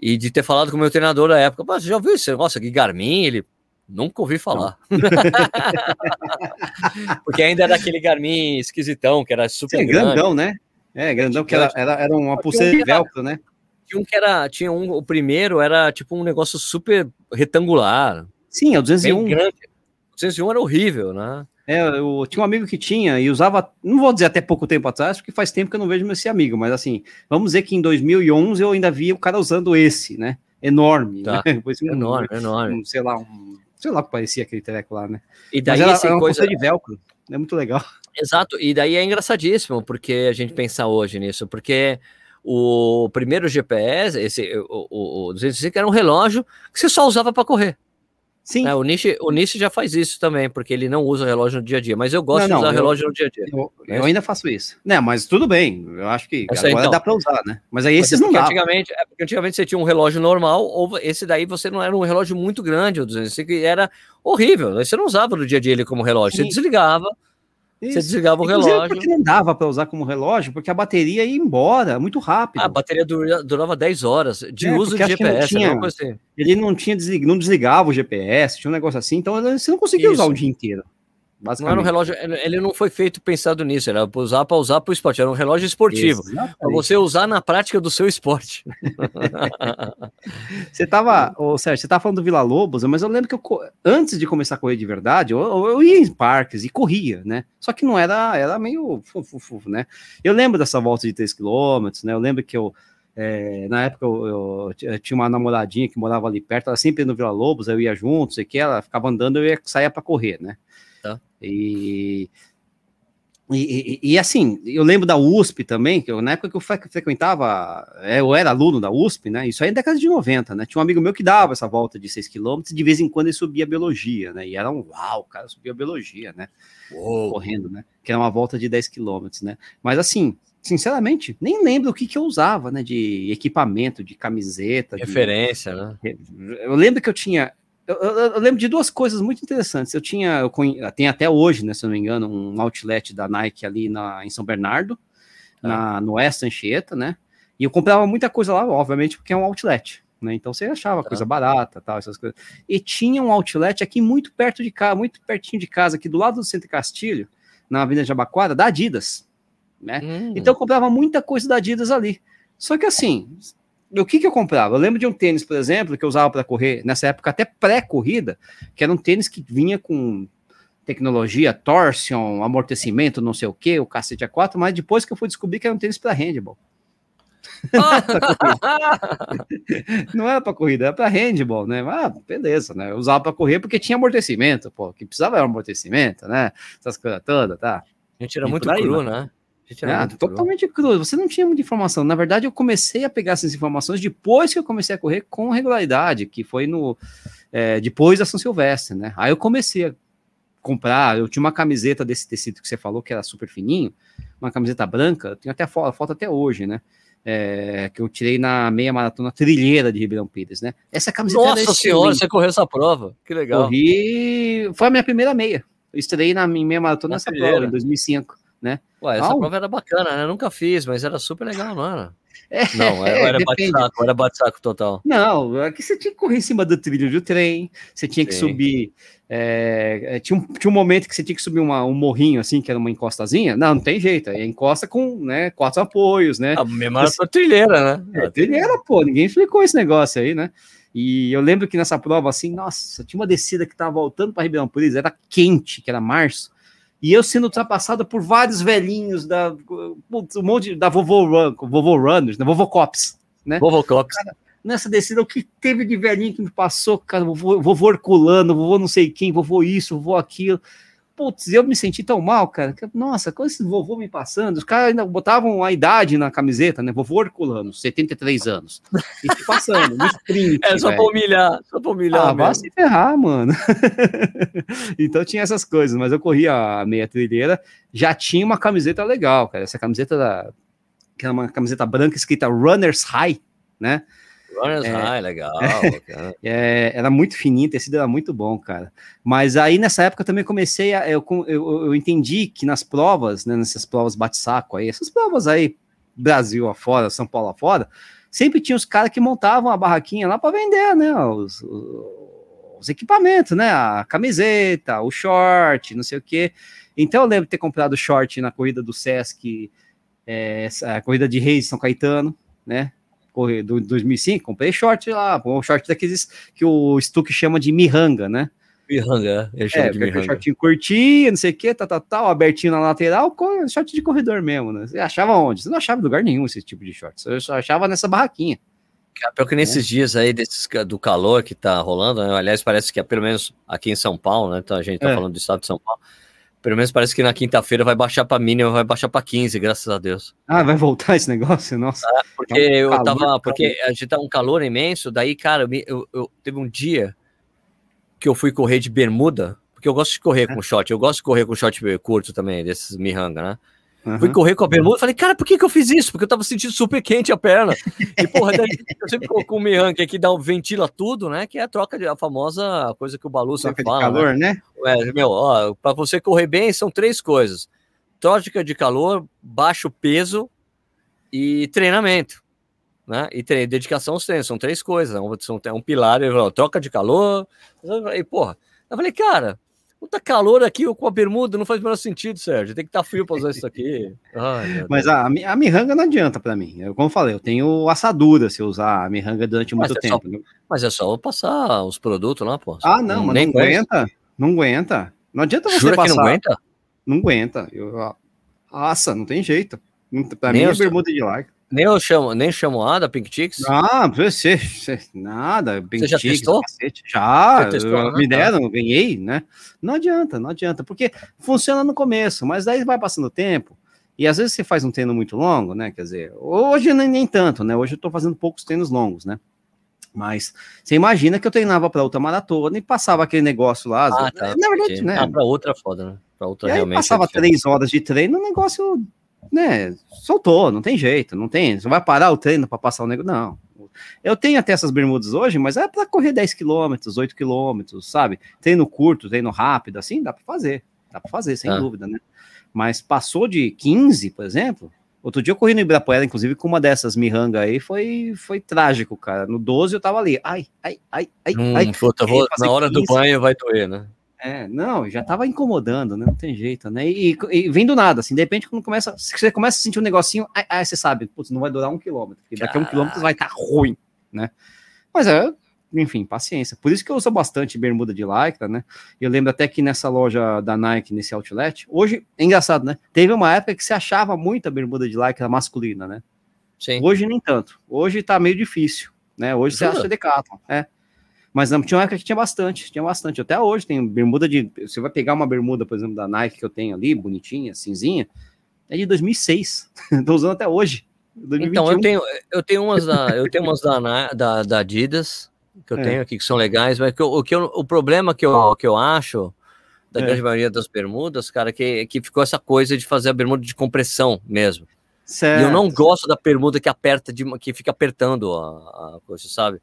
e de ter falado com o meu treinador na época, você já ouviu esse negócio aqui, Garmin? Ele, nunca ouvi falar. Porque ainda era aquele Garmin esquisitão, que era super Sim, grandão, né? É, grandão, que era, era, era uma pulseira de velcro, né? Tinha um que era, tinha um, o primeiro era tipo um negócio super retangular. Sim, é o 201. grande. O 201 era horrível, né? É, eu tinha um amigo que tinha e usava, não vou dizer até pouco tempo atrás, porque faz tempo que eu não vejo esse amigo, mas assim, vamos dizer que em 2011 eu ainda via o cara usando esse, né? Enorme. Tá. Né? enorme, um, enorme. Um, sei lá, um, sei lá que parecia aquele treco lá, né? E daí mas era uma coisa de velcro, é muito legal. Exato, e daí é engraçadíssimo, porque a gente pensar hoje nisso, porque o primeiro GPS, esse, o, o, o 205 era um relógio que você só usava para correr. Sim. É, o Nishi, o Nishi já faz isso também, porque ele não usa relógio no dia a dia, mas eu gosto não, não, de usar eu, relógio no dia a dia. Eu, né? eu, ainda faço isso. Né, mas tudo bem, eu acho que agora então. dá para usar, né? Mas aí esses não dá. Antigamente, é porque antigamente você tinha um relógio normal, ou esse daí você não era um relógio muito grande, o 205 era horrível, você não usava no dia a dia ele como relógio, Sim. você desligava, Isso. Você desligava o Inclusive, relógio. Porque não dava para usar como relógio, porque a bateria ia embora muito rápido. Ah, a bateria durava 10 horas de é, uso de GPS. Tinha, assim. Ele não tinha deslig, não desligava o GPS, tinha um negócio assim, então você não conseguia Isso. usar o dia inteiro. Não era um relógio, ele não foi feito pensado nisso, era para usar para usar para o esporte, era um relógio esportivo, para você usar na prática do seu esporte. você tava, ô Sérgio, você tava falando do Vila Lobos, mas eu lembro que eu, antes de começar a correr de verdade, eu, eu ia em parques e corria, né? Só que não era, era meio fufu, né? Eu lembro dessa volta de 3 km, né? Eu lembro que eu é, na época eu, eu, eu, tinha uma namoradinha que morava ali perto, ela sempre ia no Vila Lobos, eu ia junto, sei que ela ficava andando, eu ia sair para correr, né? E, e, e, assim, eu lembro da USP também, que eu, na época que eu frequentava, é, eu era aluno da USP, né? Isso aí é década de 90, né? Tinha um amigo meu que dava essa volta de 6 km, de vez em quando ele subia biologia, né? E era um uau, cara, subia biologia, né? Uou. Correndo, né? Que era uma volta de 10 km, né? Mas assim, sinceramente, nem lembro o que, que eu usava, né? De equipamento, de camiseta. Referência, de... né? Eu lembro que eu tinha eu, eu, eu, lembro de duas coisas muito interessantes. Eu tinha, eu tenho até hoje, né, se eu não me engano, um outlet da Nike ali na, em São Bernardo, ah. na, no Oeste Anchieta, né? E eu comprava muita coisa lá, obviamente, porque é um outlet, né? Então você achava ah. coisa barata, tal, essas coisas. E tinha um outlet aqui muito perto de casa, muito pertinho de casa, aqui do lado do Centro Castilho, na Avenida Jabaquara, da Adidas, né? Hum. Então eu comprava muita coisa da Adidas ali. Só que assim, o que, que eu comprava? Eu lembro de um tênis, por exemplo, que eu usava para correr, nessa época até pré-corrida, que era um tênis que vinha com tecnologia, torsion, amortecimento, não sei o que, o cacete A4, mas depois que eu fui descobrir que era um tênis para handball. não era para corrida, era para handball, né? Ah, beleza, né? Eu usava para correr porque tinha amortecimento, pô, que precisava era amortecimento, né? Essas coisas todas, tá? A gente era e muito aí, cru, né? Ah, totalmente cru. Você não tinha muita informação. Na verdade, eu comecei a pegar essas informações depois que eu comecei a correr com regularidade, que foi no é, depois da São Silvestre, né? Aí eu comecei a comprar. Eu tinha uma camiseta desse tecido que você falou que era super fininho, uma camiseta branca. Tenho até foto, foto até hoje, né? É, que eu tirei na meia maratona trilheira de Ribeirão Pires, né? Essa camiseta. Nossa senhora, você correu essa prova? Que legal. Corri. Foi a minha primeira meia. Eu estreiei na meia maratona nessa prova, em 2005 né? Ué, essa prova era bacana, né? Eu nunca fiz, mas era super legal, não era? É, não, era, era bate-saco, era bate-saco total. Não, aqui é você tinha que correr em cima do trilho do trem, você tinha que Sim. subir. É, é, tinha, um, tinha um momento que você tinha que subir uma, um morrinho assim, que era uma encostazinha. Não, não tem jeito. Aí encosta com né, quatro apoios, né? A mesma você... trilheira, né? É, trilheira, pô, ninguém explicou esse negócio aí, né? E eu lembro que nessa prova, assim, nossa, tinha uma descida que tava voltando para Ribeirão Pires, era quente, que era março. E eu sendo ultrapassado por vários velhinhos da um monte da vovô Run, vovô Runners, né? Vovô Cops, né? Vovô Cops. Cara, nessa descida, o que teve de velhinho que me passou, cara, vovô, vovô Herculano, vovô não sei quem, vovô isso, vovô aquilo. Putz, eu me senti tão mal, cara. Nossa, com esse vovô me passando, os caras ainda botavam a idade na camiseta, né? Vovô Herculano, 73 anos. E te passando, no sprint. É só pra humilhar, só pra humilhar. Ah, vai se ferrar, mano. então tinha essas coisas, mas eu corria a meia trilheira, já tinha uma camiseta legal, cara. Essa camiseta da. Que era uma camiseta branca escrita Runners High, né? Runners é, High, legal. É, era muito fininho, o tecido era muito bom, cara. Mas aí nessa época eu também comecei a. Eu, eu, eu entendi que nas provas, né, nessas provas bate-saco aí, essas provas aí, Brasil afora, São Paulo afora, sempre tinha os caras que montavam a barraquinha lá para vender, né? Os, os, os, equipamentos, né? A camiseta, o short, não sei o quê. Então eu lembro de ter comprado short na corrida do Sesc, é, a corrida de Reis São Caetano, né? Do 2005, comprei short lá, um short daqueles que o Stuck chama de miranga, né? Miranga, ele chama é, de miranga. shortinho curtinho, não sei o que, tal, tal, tal, abertinho na lateral, short de corredor mesmo, né? Você achava onde? Você não achava em lugar nenhum esse tipo de short, você só achava nessa barraquinha. Pior que nesses é. dias aí desses, do calor que tá rolando, né? aliás, parece que é pelo menos aqui em São Paulo, né? Então a gente tá é. falando do estado de São Paulo pelo menos parece que na quinta-feira vai baixar para mínima, vai baixar para 15, graças a Deus. Ah, vai voltar esse negócio? Nossa. Ah, porque é um eu calor, tava. Porque a gente tá um calor imenso, daí, cara, eu, eu, eu, teve um dia que eu fui correr de bermuda, porque eu gosto de correr é. com short, eu gosto de correr com short curto também, desses miranga, né? Uhum. Fui correr com a bermuda, falei, cara, por que, que eu fiz isso? Porque eu tava sentindo super quente a perna. E, porra, daí eu sempre coloco o Mihan, que aqui dá um, ventila tudo, né? Que é a troca de a famosa coisa que o Balu sempre fala. calor, né? né? É, meu, ó, para você correr bem são três coisas: tóxica de calor, baixo peso e treinamento. Né? E tre dedicação aos treinos, são três coisas. São, é um pilar, falou, troca de calor. E, porra, eu falei, cara, Puta calor aqui com a bermuda, não faz o menor sentido, Sérgio. Tem que estar tá frio para usar isso aqui. Ai, Mas a, a miranga não adianta para mim. Eu, como eu falei, eu tenho assadura se eu usar a miranga durante muito é tempo. Só, mas é só passar os produtos lá, pô. Ah, não, mas não aguenta. Não aguenta. Não adianta você Jura passar. não aguenta? Não aguenta. Eu, assa, não tem jeito. Para mim é bermuda de like. Nem eu chamo, nem chamo a da Pink Chicks? Ah, você, você nada, Pink você já Chicks, testou? Cacete. Já, testou, me deram, tá. ganhei, né? Não adianta, não adianta, porque funciona no começo, mas daí vai passando o tempo, e às vezes você faz um treino muito longo, né? Quer dizer, hoje nem, nem tanto, né? Hoje eu tô fazendo poucos treinos longos, né? Mas você imagina que eu treinava para outra maratona e passava aquele negócio lá. Ah, tá, na verdade, né? Ah, para outra foda, né? Para outra e realmente. passava é três horas de treino, o negócio né, soltou, não tem jeito, não tem, você vai parar o treino para passar o negócio, não. Eu tenho até essas bermudas hoje, mas é para correr 10 km, 8 km, sabe? Treino curto, treino rápido, assim, dá para fazer, dá para fazer, sem ah. dúvida, né? Mas passou de 15, por exemplo, outro dia eu corri no Ibirapuera, inclusive, com uma dessas miranga aí, foi, foi trágico, cara. No 12 eu tava ali, ai, ai, ai, ai, hum, ai. Puta, vou, na hora 15. do banho vai doer, né? É, não, já tava incomodando, né? Não tem jeito, né? E, e vem do nada, assim, de repente, quando começa, você começa a sentir um negocinho, aí, aí você sabe, putz, não vai durar um quilômetro, porque daqui a um quilômetro vai estar tá ruim, né? Mas é, enfim, paciência. Por isso que eu uso bastante bermuda de lycra, né? Eu lembro até que nessa loja da Nike, nesse outlet, hoje, é engraçado, né? Teve uma época que se achava muita bermuda de lycra masculina, né? Sim. Hoje nem tanto. Hoje tá meio difícil, né? Hoje Jura? você acha Decathlon, é. Mas não, tinha uma época que tinha bastante, tinha bastante. Até hoje tem bermuda de. Você vai pegar uma bermuda, por exemplo, da Nike que eu tenho ali, bonitinha, cinzinha, é de 2006. Estou usando até hoje. 2021. Então, eu tenho, eu tenho umas da, eu tenho umas da, da, da Adidas que eu é. tenho aqui que são legais, mas que eu, o, que eu, o problema que eu, que eu acho da é. grande maioria das bermudas, cara, que, que ficou essa coisa de fazer a bermuda de compressão mesmo. Certo. E eu não gosto da bermuda que aperta, de, que fica apertando a, a coisa, sabe?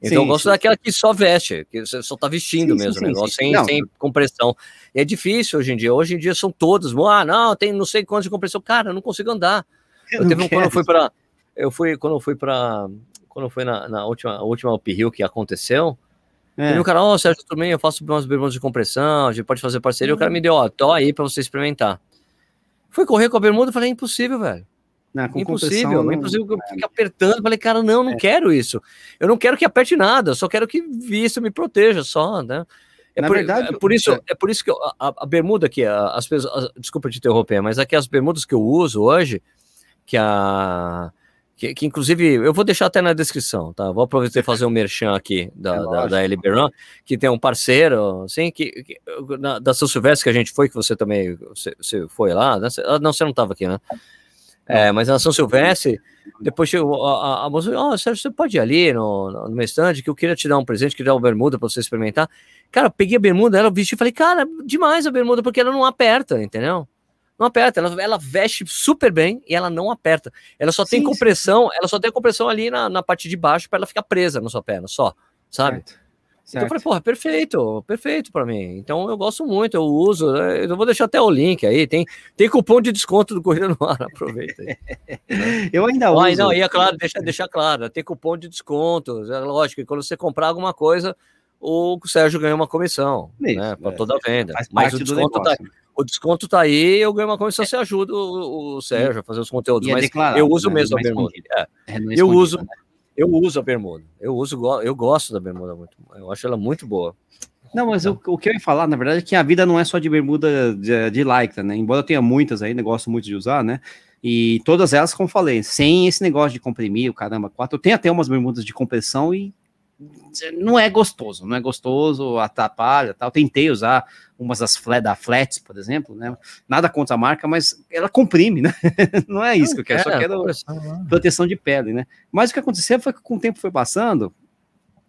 Então sim, eu gosto sim. daquela que só veste, que só tá vestindo sim, mesmo o negócio, sem, sem compressão. E é difícil hoje em dia. Hoje em dia são todos, ah, não, tem não sei quantos de compressão. Cara, eu não consigo andar. Eu, eu teve um, quando eu fui para eu fui quando eu fui para quando na, na última última Up Hill que aconteceu, é. E o cara, ó, oh, Sérgio, tudo bem, eu faço umas bermudas de compressão, a gente pode fazer parceria. Uhum. O cara me deu, ó, tô aí para você experimentar. Fui correr com a bermuda, falei, é impossível, velho. Não, impossível, não, impossível que eu fique apertando. Falei, cara, não, não é. quero isso. Eu não quero que aperte nada, eu só quero que isso me proteja só, né? É por, verdade, é por isso, é. é por isso que eu, a, a, bermuda aqui, as pessoas, desculpa te interromper, mas aqui as bermudas que eu uso hoje, que a que, que, inclusive eu vou deixar até na descrição, tá? Vou aproveitar e fazer um merchan aqui da, é da, da que tem um parceiro, assim, que, que na, da São Silvestre que a gente foi, que você também você, você foi lá, né? Não, você não estava aqui, né? É, mas na São Silvestre, depois chegou a, a, a moça, ó, oh, Sérgio, você pode ir ali no, no, no meu stand, que eu queria te dar um presente, queria dar uma bermuda para você experimentar. Cara, peguei a bermuda, ela vestiu e falei, cara, demais a bermuda, porque ela não aperta, entendeu? Não aperta, ela, ela veste super bem e ela não aperta. Ela só sim, tem compressão, sim. ela só tem compressão ali na, na parte de baixo para ela ficar presa na sua perna, só, sabe? Certo. Então eu falei, porra, perfeito, perfeito para mim. Então eu gosto muito, eu uso. Né? Eu vou deixar até o link aí. Tem, tem cupom de desconto do Corrida no Ar, aproveita aí. eu ainda uso. Ah, não, e é claro, deixa, deixa claro, tem cupom de desconto. É lógico quando você comprar alguma coisa, o Sérgio ganha uma comissão, Isso, né? Para é, toda a venda. Mas o desconto, tá, o desconto tá aí, eu ganho uma comissão, você ajuda o, o Sérgio a fazer os conteúdos. É mas eu uso né? mesmo a bermuda. É, é eu uso. Né? Eu uso a bermuda. Eu uso, eu gosto da bermuda muito. Eu acho ela muito boa. Não, mas o, que eu ia falar, na verdade, é que a vida não é só de bermuda de, de lycra, né? Embora eu tenha muitas aí, gosto muito de usar, né? E todas elas, como falei, sem esse negócio de comprimir, o caramba, quatro. Eu tenho até umas bermudas de compressão e não é gostoso, não é gostoso, atrapalha, tal. Tentei usar umas das flat, da Flats, por exemplo, né? Nada contra a marca, mas ela comprime, né? não é isso não que eu quero, só quero né? proteção de pele, né? Mas o que aconteceu foi que com o tempo foi passando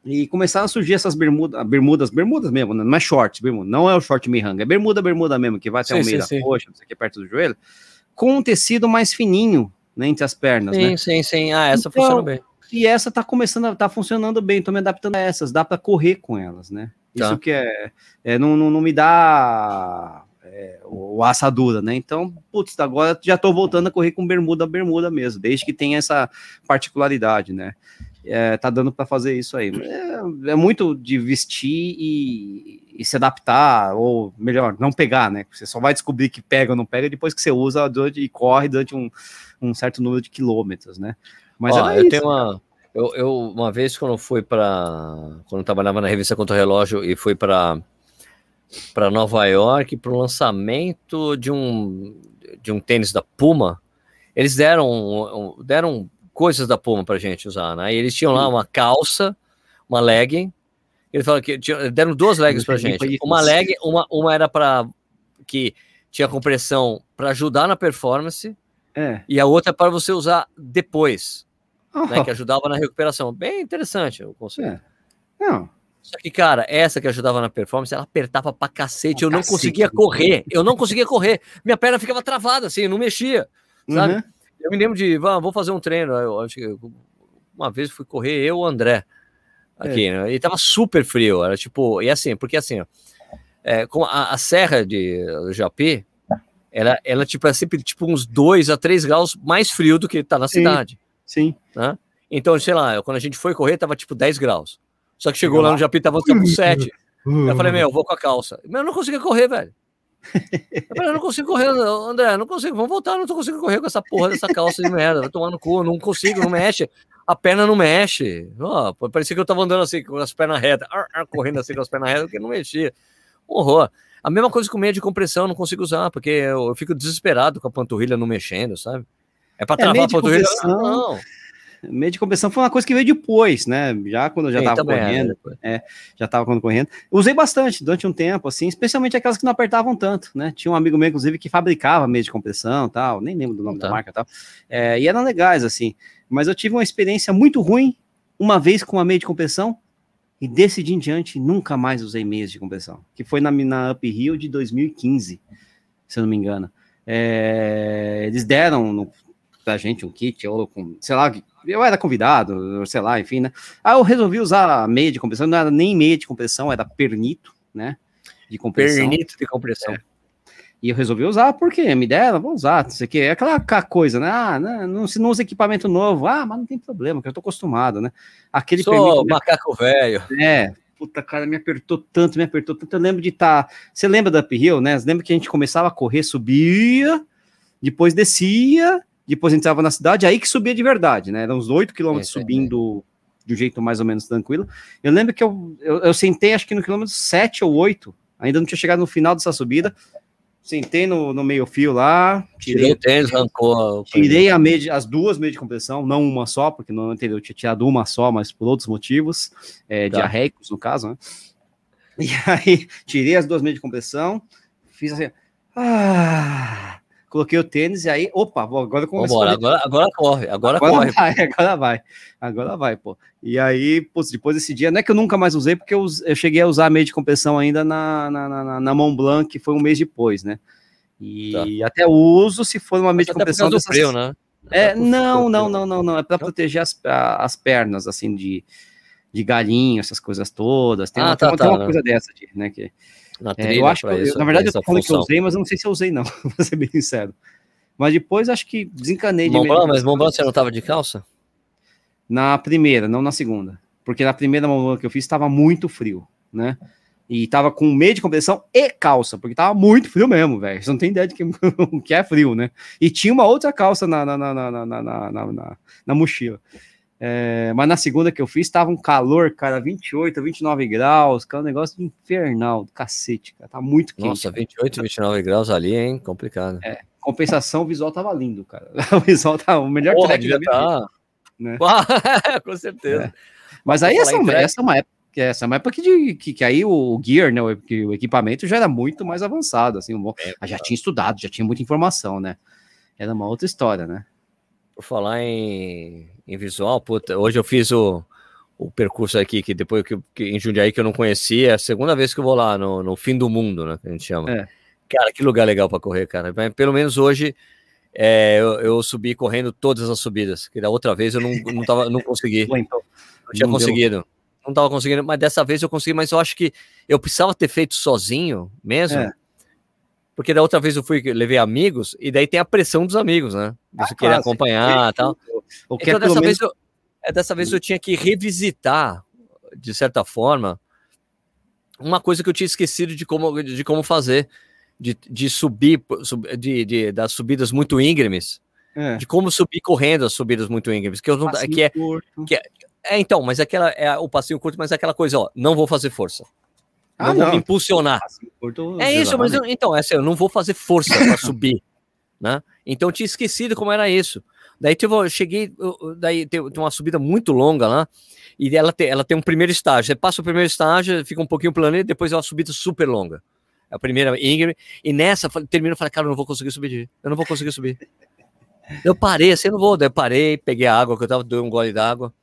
e começaram a surgir essas bermudas, bermudas, bermudas mesmo, né? não é short, bermuda, não é o short miranga, é bermuda, bermuda mesmo, que vai até sim, o meio sim, da coxa, não sei o que, perto do joelho, com um tecido mais fininho, né, entre as pernas, sim, né? Sim, sim, ah, essa então, funciona bem. E essa tá começando, tá funcionando bem, tô me adaptando a essas, dá para correr com elas, né? Isso tá. que é, é não, não, não, me dá é, o assadura, né? Então, putz, agora já tô voltando a correr com bermuda bermuda mesmo, desde que tem essa particularidade, né? É, tá dando para fazer isso aí. É, é, muito de vestir e, e, se adaptar, ou melhor, não pegar, né? Você só vai descobrir que pega ou não pega depois que você usa durante, e corre durante um, um certo número de quilômetros, né? Mas Ó, eu isso, tenho uma. Eu, eu, uma vez, quando fui para. Quando eu trabalhava na revista Contra Relógio e fui para para Nova York para o lançamento de um, de um tênis da Puma, eles deram, deram coisas da Puma para gente usar, né? E eles tinham lá uma calça, uma legging. Eles falaram que tinha, deram duas leggings para gente. Uma legging, uma, uma era para que tinha compressão para ajudar na performance, é. e a outra para você usar depois oh. né, que ajudava na recuperação. Bem interessante o conceito. É. Não. Só que, cara, essa que ajudava na performance, ela apertava pra cacete. eu não cacete. conseguia correr. Eu não conseguia correr. Minha perna ficava travada, assim, não mexia. Sabe? Uhum. Eu me lembro de, vamos fazer um treino. Eu acho que uma vez fui correr eu e o André aqui, é. né? E tava super frio. Era tipo, e assim, porque assim, ó, é, com a, a, serra de do Japi, ela, ela tipo, é sempre tipo uns 2 a 3 graus mais frio do que tá na cidade. Sim. Né? Então, sei lá, quando a gente foi correr, tava tipo 10 graus. Só que chegou lá no Japi, tava tipo 7. eu falei, meu, eu vou com a calça. Mas eu não conseguia correr, velho. Eu falei, eu não consigo correr, André, não consigo, vamos voltar, não tô conseguindo correr com essa porra dessa calça de merda, vai tomar no cu, não consigo, não mexe, a perna não mexe. Oh, parecia que eu tava andando assim, com as pernas retas, correndo assim com as pernas retas, porque não mexia. Horror. A mesma coisa com meia de compressão, eu não consigo usar, porque eu, eu fico desesperado com a panturrilha não mexendo, sabe? É para é, travar é, a panturrilha. Não. Meio de compressão foi uma coisa que veio depois, né? Já quando eu já estava correndo. É, é, já estava quando correndo. Usei bastante durante um tempo, assim, especialmente aquelas que não apertavam tanto, né? Tinha um amigo meu, inclusive, que fabricava meio de compressão tal, nem lembro do nome tá. da marca tal. É, e eram legais, assim. Mas eu tive uma experiência muito ruim uma vez com uma meia de compressão e decidi em diante nunca mais usei meias de compressão, que foi na, na Up Hill de 2015, se eu não me engano. É, eles deram no, pra gente um kit, ou com, sei lá, eu era convidado, sei lá, enfim, né? Aí eu resolvi usar meia de compressão, não era nem meia de compressão, era pernito, né? De compressão. Pernito de compressão. É. E eu resolvi usar porque me deram, vou usar, não sei o que. É aquela coisa, né? Ah, não, não, se não usa equipamento novo, ah, mas não tem problema, que eu tô acostumado, né? Aquele Sou pernito, macaco velho. É, puta, cara, me apertou tanto, me apertou tanto. Eu lembro de estar. Tá... Você lembra da uphill, né? Você lembra que a gente começava a correr, subia, depois descia, depois entrava na cidade, aí que subia de verdade, né? Eram uns 8 quilômetros é, subindo é. de um jeito mais ou menos tranquilo. Eu lembro que eu, eu, eu, sentei, acho que no quilômetro 7 ou 8, ainda não tinha chegado no final dessa subida. Sentei no, no meio-fio lá, tirei, o tênis, arrancou. Tirei a meia, as duas meias de compressão, não uma só, porque não entendeu, eu tinha tirado uma só, mas por outros motivos, é, tá. diarreicos no caso, né? E aí, tirei as duas meias de compressão, fiz assim, ah, coloquei o tênis e aí, opa, agora começou. Agora, agora corre, agora, agora corre. Vai, agora vai, agora vai, pô. E aí, pô, depois desse dia, não é que eu nunca mais usei, porque eu, eu cheguei a usar meio de compressão ainda na, na, na, na Mont Blanc, que foi um mês depois, né? E tá. até uso se for uma meia de compressão. Dessas... frio, né? É, não, não, não, não, não. É para proteger as, as pernas, assim, de, de galinho, essas coisas todas. Tem, ah, uma, tá, tem, tá, uma, né? coisa dessa, né? Que, na trilha. É, eu acho que, isso, na verdade, eu função. que eu usei, mas eu não sei se eu usei, não, pra ser bem sincero. Mas depois acho que desencanei de Mont Mas Mont você não tava de calça? Na primeira, não na segunda. Porque na primeira Mont que eu fiz estava muito frio, né? E tava com meio de compressão e calça, porque tava muito frio mesmo, velho. Você não tem ideia de que, que é frio, né? E tinha uma outra calça na, na, na, na, na, na, na, na mochila. É, mas na segunda que eu fiz, tava um calor, cara, 28, 29 graus, que é um negócio infernal, do cacete, cara, tá muito quente. Nossa, 28, 29 graus ali, hein, complicado. É, compensação, o visual tava lindo, cara, o visual tá o melhor Porra, track da minha tá... vida, né? Com certeza. É. Mas aí essa, essa é uma época essa é uma época que, que, que aí o gear, né, o, o, equipamento já era muito mais avançado, assim, é, já tinha estudado, já tinha muita informação, né? Era uma outra história, né? Por falar em, em visual, puta, hoje eu fiz o, o percurso aqui, que depois que, que, em Jundiaí que eu não conhecia, é a segunda vez que eu vou lá, no, no fim do mundo, né, que a gente chama. É. Cara, que lugar legal para correr, cara. Pelo menos hoje é, eu, eu, subi correndo todas as subidas, que da outra vez eu não, não, tava, não consegui. Então, não tinha não conseguido. Deu. não tava conseguindo, mas dessa vez eu consegui, mas eu acho que eu precisava ter feito sozinho mesmo. É. Porque da outra vez eu fui, levei amigos, e daí tem a pressão dos amigos, né? Você ah, querer acompanhar e tal. Que então, é dessa, menos... vez eu, é, dessa vez eu tinha que revisitar, de certa forma, uma coisa que eu tinha esquecido de como, de como fazer, de, de subir, de, de, das subidas muito íngremes, é. de como subir correndo as subidas muito íngremes, que eu não, que é, que é, é, então, mas aquela é o passinho curto, mas é aquela coisa, ó, não vou fazer força. Ah, não, não. vou me impulsionar. Curto, é isso, mas eu, então, é assim, eu não vou fazer força para subir, né? Então eu tinha esquecido como era isso. Daí teve, eu cheguei, daí tem, uma subida muito longa lá, e ela tem, ela tem um primeiro estágio. Você passa o primeiro estágio, fica um pouquinho planejado, depois é uma subida super longa. É a primeira íngreme, e nessa termino e falei, cara, eu não vou conseguir subir, eu não vou conseguir subir. Eu parei assim, eu não vou. Daí eu parei, peguei a água que eu tava, dei um gole d'água.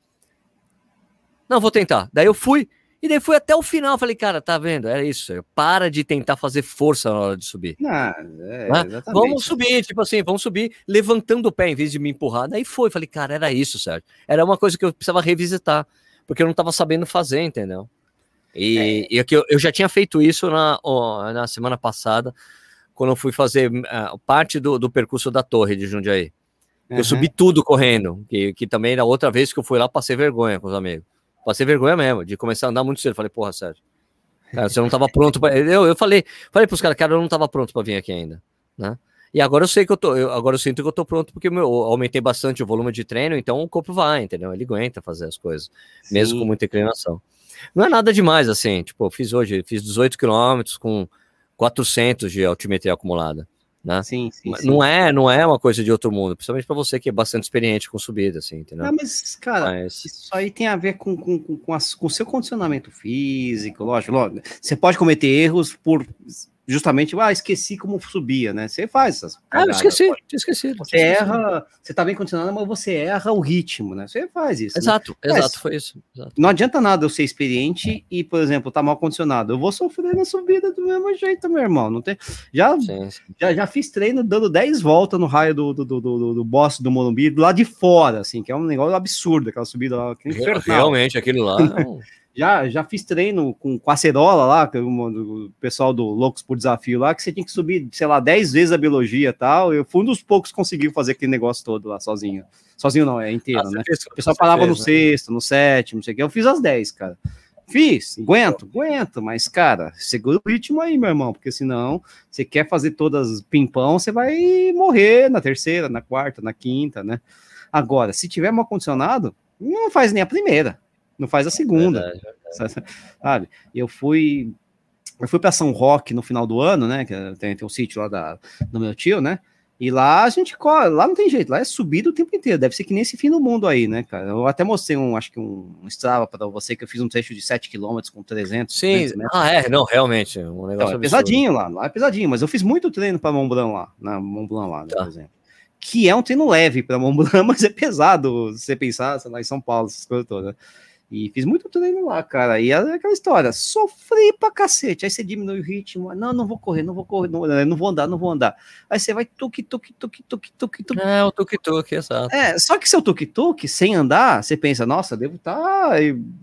Não, vou tentar. Daí eu fui, e daí fui até o final. Falei, cara, tá vendo? É isso. Para de tentar fazer força na hora de subir. Ah, é, né? Vamos subir, tipo assim, vamos subir levantando o pé em vez de me empurrar. Daí foi. Falei, cara, era isso, Sérgio. Era uma coisa que eu precisava revisitar, porque eu não tava sabendo fazer, entendeu? E, é. e eu, eu já tinha feito isso na, na semana passada, quando eu fui fazer uh, parte do, do percurso da torre de Jundiaí. Uhum. Eu subi tudo correndo, que, que também na outra vez que eu fui lá, passei vergonha com os amigos. Passei vergonha mesmo, de começar a andar muito cedo. Falei, porra, Sérgio, cara, você não tava pronto para eu, eu falei, falei pros caras, cara, eu não tava pronto para vir aqui ainda, né? E agora eu sei que eu tô, eu, agora eu sinto que eu tô pronto porque eu aumentei bastante o volume de treino, então o corpo vai, entendeu? Ele aguenta fazer as coisas, Sim. mesmo com muita inclinação. Não é nada demais assim, tipo, eu fiz hoje, fiz 18 quilômetros com 400 de altimetria acumulada né? Sim, sim, sim, Não é, não é uma coisa de outro mundo, principalmente para você que é bastante experiente com subida, assim, entendeu? Não, mas, cara, mas... isso aí tem a ver com, com, com, com, com o seu condicionamento físico, lógico, lógico. Você pode cometer erros por justamente, ah, esqueci como subia, né? Você faz essas. Ah, eu esqueci, tinha esquecido. Você erra, você tá bem condicionado, mas você erra o ritmo, né? Você faz isso. Exato, né? exato, mas, foi isso. Exato. Não adianta nada eu ser experiente e, por exemplo, tá mal condicionado. Eu vou sofrer na subida do mesmo jeito, meu irmão. Não tem. Já, sim, sim. já, já fiz treino dando 10 voltas no raio do, do, do, do, do boss do Morumbi, do lado de fora, assim, que é um negócio absurdo, aquela subida lá. Realmente, aquilo lá. Já, já fiz treino com, com acerola lá, é o pessoal do Loucos por Desafio lá, que você tinha que subir, sei lá, 10 vezes a biologia e tal. Eu fui um dos poucos que conseguiu fazer aquele negócio todo lá sozinho. Sozinho não, é inteiro, ah, né? Fez, o pessoal parava fez, no né? sexto, no sétimo, não sei o que. Eu fiz as 10, cara. Fiz, aguento, aguento, mas, cara, segura o ritmo aí, meu irmão, porque senão você quer fazer todas pimpão, você vai morrer na terceira, na quarta, na quinta, né? Agora, se tiver mal condicionado, não faz nem a primeira não faz a segunda. Verdade, verdade. Sabe? Eu fui eu fui para São Roque no final do ano, né? Que tem, tem um sítio lá da, do meu tio, né? E lá a gente corre, lá não tem jeito, lá é subido o tempo inteiro, deve ser que nem esse fim do mundo aí, né, cara? Eu até mostrei um, acho que um, um Strava para você, que eu fiz um trecho de 7 km com 300. Sim, 300 ah, é, não, realmente, um negócio então, é pesadinho lá, lá é pesadinho, mas eu fiz muito treino para Mont Blanc lá, na Mont Blanc lá, né, tá. por exemplo. Que é um treino leve para Mont Blanc, mas é pesado, se você pensar, sei lá, em São Paulo, essas coisas todas. E fiz muito treino lá, cara. E é aquela história, sofri pra cacete. Aí você diminui o ritmo. Não, não vou correr, não vou correr, não, não vou andar, não vou andar. Aí você vai tuque, tuque, tuque, tuque, tuque, tuque. É, o tuque, tuque, exato. É, só que seu tuque, tuque, sem andar, você pensa, nossa, devo estar. Tá...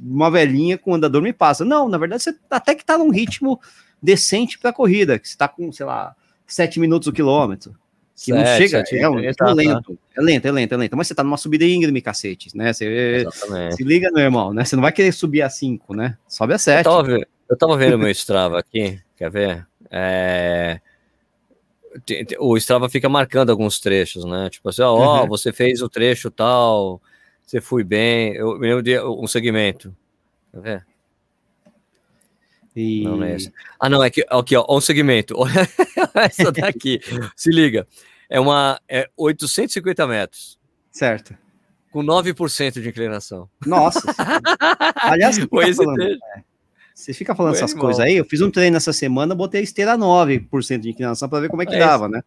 Uma velhinha com andador me passa. Não, na verdade, você até que tá num ritmo decente pra corrida, que você tá com, sei lá, sete minutos o quilômetro que Sete, não chega, é, é, um, é, é lento, é lento, é lento, é lento, mas você tá numa subida íngreme, cacete, né? Você Exatamente. se liga, meu irmão, né? Você não vai querer subir a 5, né? Sobe a 7. Eu tava, eu tava vendo meu Strava aqui, quer ver? É... O Strava fica marcando alguns trechos, né? Tipo assim, ó, uhum. você fez o trecho tal, você foi bem. Eu me lembro de um segmento. Quer ver? E... Não, não é essa. Ah, não, é que aqui, ó, um segmento. essa daqui. Se liga. É uma é 850 metros. Certo. Com 9% de inclinação. Nossa. Aliás, fica, falando, é, você fica falando essas coisas aí. Eu fiz um treino essa semana, botei a esteira 9% de inclinação para ver como é que é dava, né?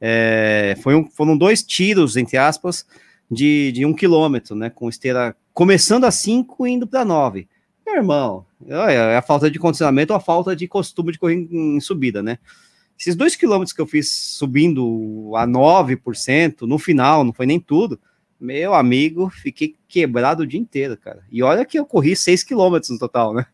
É, foi um, foram dois tiros, entre aspas, de, de um quilômetro, né? Com esteira começando a 5 e indo para 9. Meu irmão, é a falta de condicionamento ou a falta de costume de correr em subida, né? Esses dois quilômetros que eu fiz subindo a 9%, no final, não foi nem tudo, meu amigo, fiquei quebrado o dia inteiro, cara. E olha que eu corri 6 km no total, né?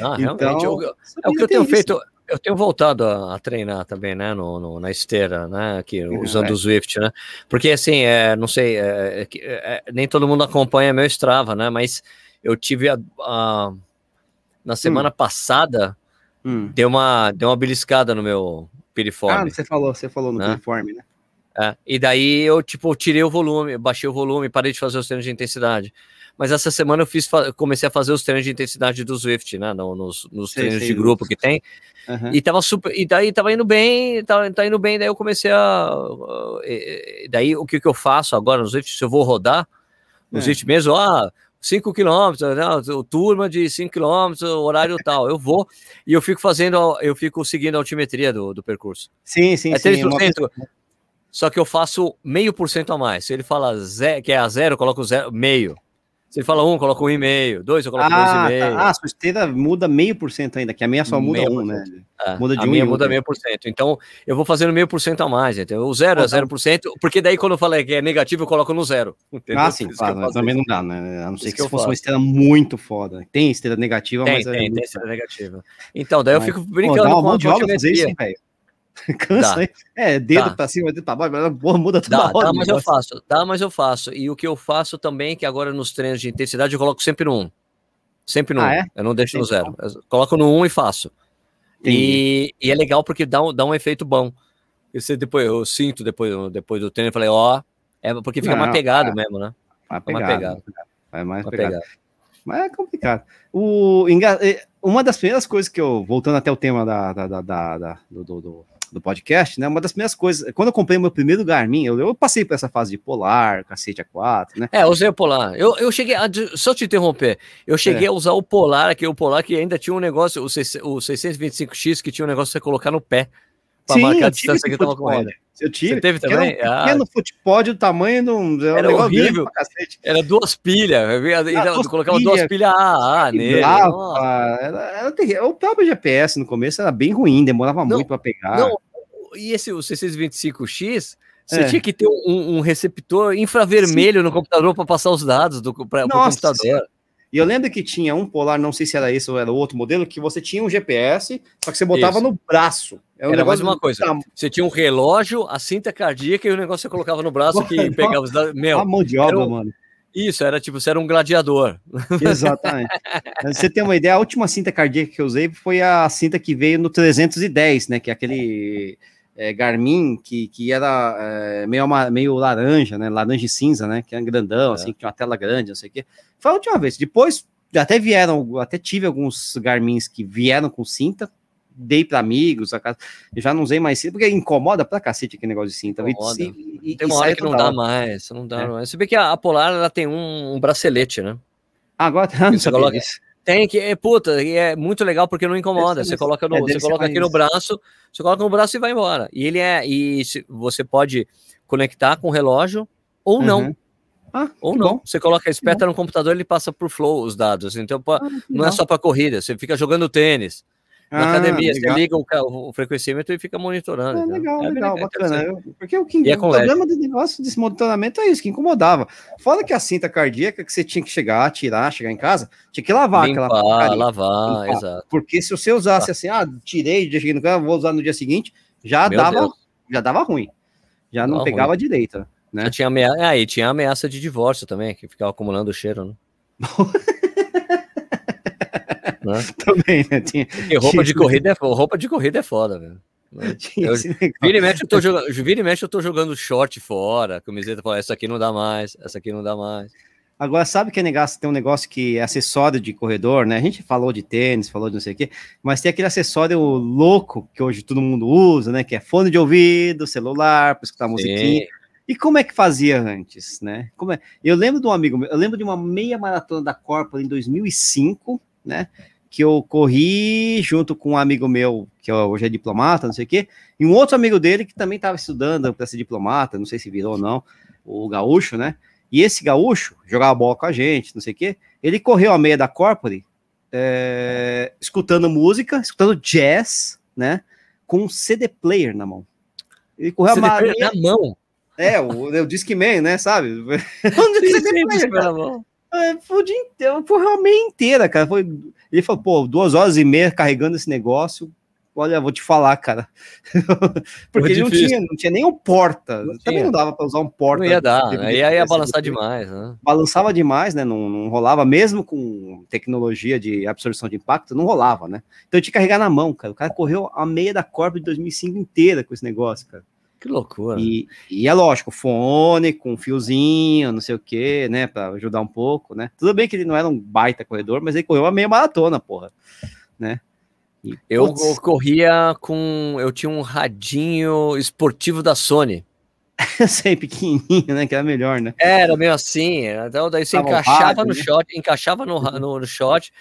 Ah, realmente. Então, eu, é o que eu tenho feito. Eu tenho voltado a, a treinar também, né, no, no, na esteira, né, aqui, é, usando é. o Swift, né, porque assim, é, não sei, é, é, é, nem todo mundo acompanha meu Strava, né, mas eu tive a, a na semana hum. passada, hum. deu uma, deu uma beliscada no meu piriforme. Ah, você falou, você falou no né? piriforme, né? É, e daí eu, tipo, tirei o volume, baixei o volume, parei de fazer os treinos de intensidade. Mas essa semana eu fiz, comecei a fazer os treinos de intensidade do Swift, né? No, nos, nos treinos sei, de grupo que tem. Uhum. E tava super. E daí tava indo bem, tá, tá indo bem, daí eu comecei a. Uh, daí o que, que eu faço agora no Swift? Se eu vou rodar, no é. Swift mesmo, ah, 5 quilômetros, né, turma de 5 quilômetros, horário tal. Eu vou e eu fico fazendo, eu fico seguindo a altimetria do, do percurso. Sim, sim, é 3%. Sim, uma só que eu faço meio por cento a mais. Se ele fala zero, que é a zero, eu coloco zero, meio. Se ele fala um, eu coloco um e meio. Dois, eu coloco ah, dois e meio. Tá. Ah, sua esteira muda meio por cento ainda, que a minha só muda meio um, né? É, muda de a um minha muda meio por cento. Então, eu vou fazendo meio por cento a mais. Entendeu? O zero é zero por cento, porque daí quando eu falo que é negativo, eu coloco no zero. Entendeu? Ah, sim, claro. Também não dá, né? A não ser que, que se fosse faço. uma esteira muito foda. Tem esteira negativa, tem, mas... Tem, é tem esteira negativa. Então, daí mas, eu fico brincando pô, com a altimetria. velho. Cansa, dá. hein? É, dedo dá. pra cima, dedo pra baixo, mas porra, muda toda dá, hora. Dá, mas eu faço, dá, mas eu faço. E o que eu faço também, que agora nos treinos de intensidade, eu coloco sempre no 1. Sempre no ah, 1. É? Eu não deixo no 0. Coloco no 1 e faço. E, e, é legal porque dá um, dá um efeito bom. E você depois, eu sinto depois, depois do treino, eu falei, ó, é porque fica não, mais pegado é, mesmo, né? Mais pegado, mais pegado. É mais, pegado. pegado. Mas é complicado. O, uma das primeiras coisas que eu, voltando até o tema da, da, da, da do, do, do podcast, né? Uma das primeiras coisas, quando eu comprei meu primeiro Garmin, eu, eu passei por essa fase de Polar, cacete A4, né? É, usei o Polar. Eu, eu cheguei, a, só te interromper, eu cheguei é. a usar o Polar, aqui o Polar que ainda tinha um negócio, o, o 625X, que tinha um negócio de você colocar no pé para marcar a distância que estava correndo. Eu tive. Você teve também? Era um pequeno ah. futebol, o tamanho do. Era, era horrível. Era duas pilhas. Duas colocava pilha, duas pilhas AA nele. Era, era O próprio GPS no começo era bem ruim, demorava não, muito para pegar. Não, e esse o C625X, você é. tinha que ter um, um receptor infravermelho Sim. no computador para passar os dados do para o computador. E eu lembro que tinha um Polar, não sei se era esse ou era outro modelo, que você tinha um GPS, só que você botava Isso. no braço. Era, um era mais uma coisa. Você tinha um relógio, a cinta cardíaca e o negócio você colocava no braço que pegava os dados. Meu, a mão de obra, um... mano. Isso, era tipo, você era um gladiador. Exatamente. você tem uma ideia, a última cinta cardíaca que eu usei foi a cinta que veio no 310, né? Que é aquele é, Garmin que, que era é, meio, uma, meio laranja, né? Laranja e cinza, né? Que era grandão, é. assim, que tinha uma tela grande, não sei o quê. Foi a última vez. Depois, até vieram, até tive alguns Garmins que vieram com cinta, dei para amigos, já não usei mais cinta, porque incomoda pra cacete aquele negócio de cinta. E, e, tem uma hora que não dá mais, não dá é. mais. Você vê que a, a Polar, ela tem um, um bracelete, né? Agora, não sabia coloca, Tem que, é, puta, e é muito legal porque não incomoda. Você coloca, no, é, você coloca aqui no braço, você coloca no braço e vai embora. E ele é, e você pode conectar com o relógio ou uhum. não. Ah, Ou não. Bom. Você coloca, espeta no computador, ele passa por flow os dados. Então, ah, não é só para corrida, você fica jogando tênis. Na ah, academia, legal. você liga o, o, frequencímetro e fica monitorando. É, legal, é, legal, é bacana. Eu, porque o, que, é o problema do negócio desse monitoramento é isso, que incomodava. Fora que a cinta cardíaca que você tinha que chegar, tirar, chegar em casa, tinha que lavar Limpar, aquela lavar, limpar. exato. Porque se você usasse assim, ah, tirei, cheguei no carro, vou usar no dia seguinte, já dava, já dava ruim. Já não pegava ruim. direito. Né? tinha ameaça, ah, e tinha ameaça de divórcio também, que ficava acumulando o cheiro, né? né? Também, né? Tinha, Porque roupa tinha... de corrida é roupa de corrida é foda, velho. Eu, vira, e mexe, eu tô jogando, vira e mexe, eu tô jogando short fora, camiseta, essa aqui não dá mais, essa aqui não dá mais. Agora, sabe que é negócio, tem um negócio que é acessório de corredor, né? A gente falou de tênis, falou de não sei o quê, mas tem aquele acessório louco que hoje todo mundo usa, né? Que é fone de ouvido, celular, para escutar Sim. musiquinha. E como é que fazia antes, né? Como é? Eu lembro de um amigo meu, eu lembro de uma meia maratona da Corpo em 2005, né? Que eu corri junto com um amigo meu, que hoje é diplomata, não sei o quê, e um outro amigo dele que também estava estudando para ser diplomata, não sei se virou ou não, o gaúcho, né? E esse gaúcho jogava bola com a gente, não sei o quê. Ele correu a meia da Corpore, é, escutando música, escutando jazz, né? Com um CD player na mão. Ele correu CD a meia, na mão. É, o, o Discman, né, sabe? Onde você sim, pela mão. É, foi o dia inteiro, foi uma meia inteira, cara. Foi, ele falou, pô, duas horas e meia carregando esse negócio. Olha, vou te falar, cara. Porque ele não tinha, não tinha nem um porta. Não Também tinha. não dava para usar um porta. Não ia dar, aí ia, ia balançar demais. Né? Balançava demais, né? Não, não rolava, mesmo com tecnologia de absorção de impacto, não rolava, né? Então eu tinha que carregar na mão, cara. O cara correu a meia da Corp de 2005 inteira com esse negócio, cara. Que loucura. E, e, é lógico, fone com fiozinho, não sei o que, né, para ajudar um pouco, né? Tudo bem que ele não era um baita corredor, mas ele correu uma meia maratona, porra, né? E, eu, eu corria com, eu tinha um radinho esportivo da Sony. Sei, pequenininho, né? Que era melhor, né? Era meio assim. Então, daí você Tava encaixava rádio, no né? shot, encaixava no, no, no shot,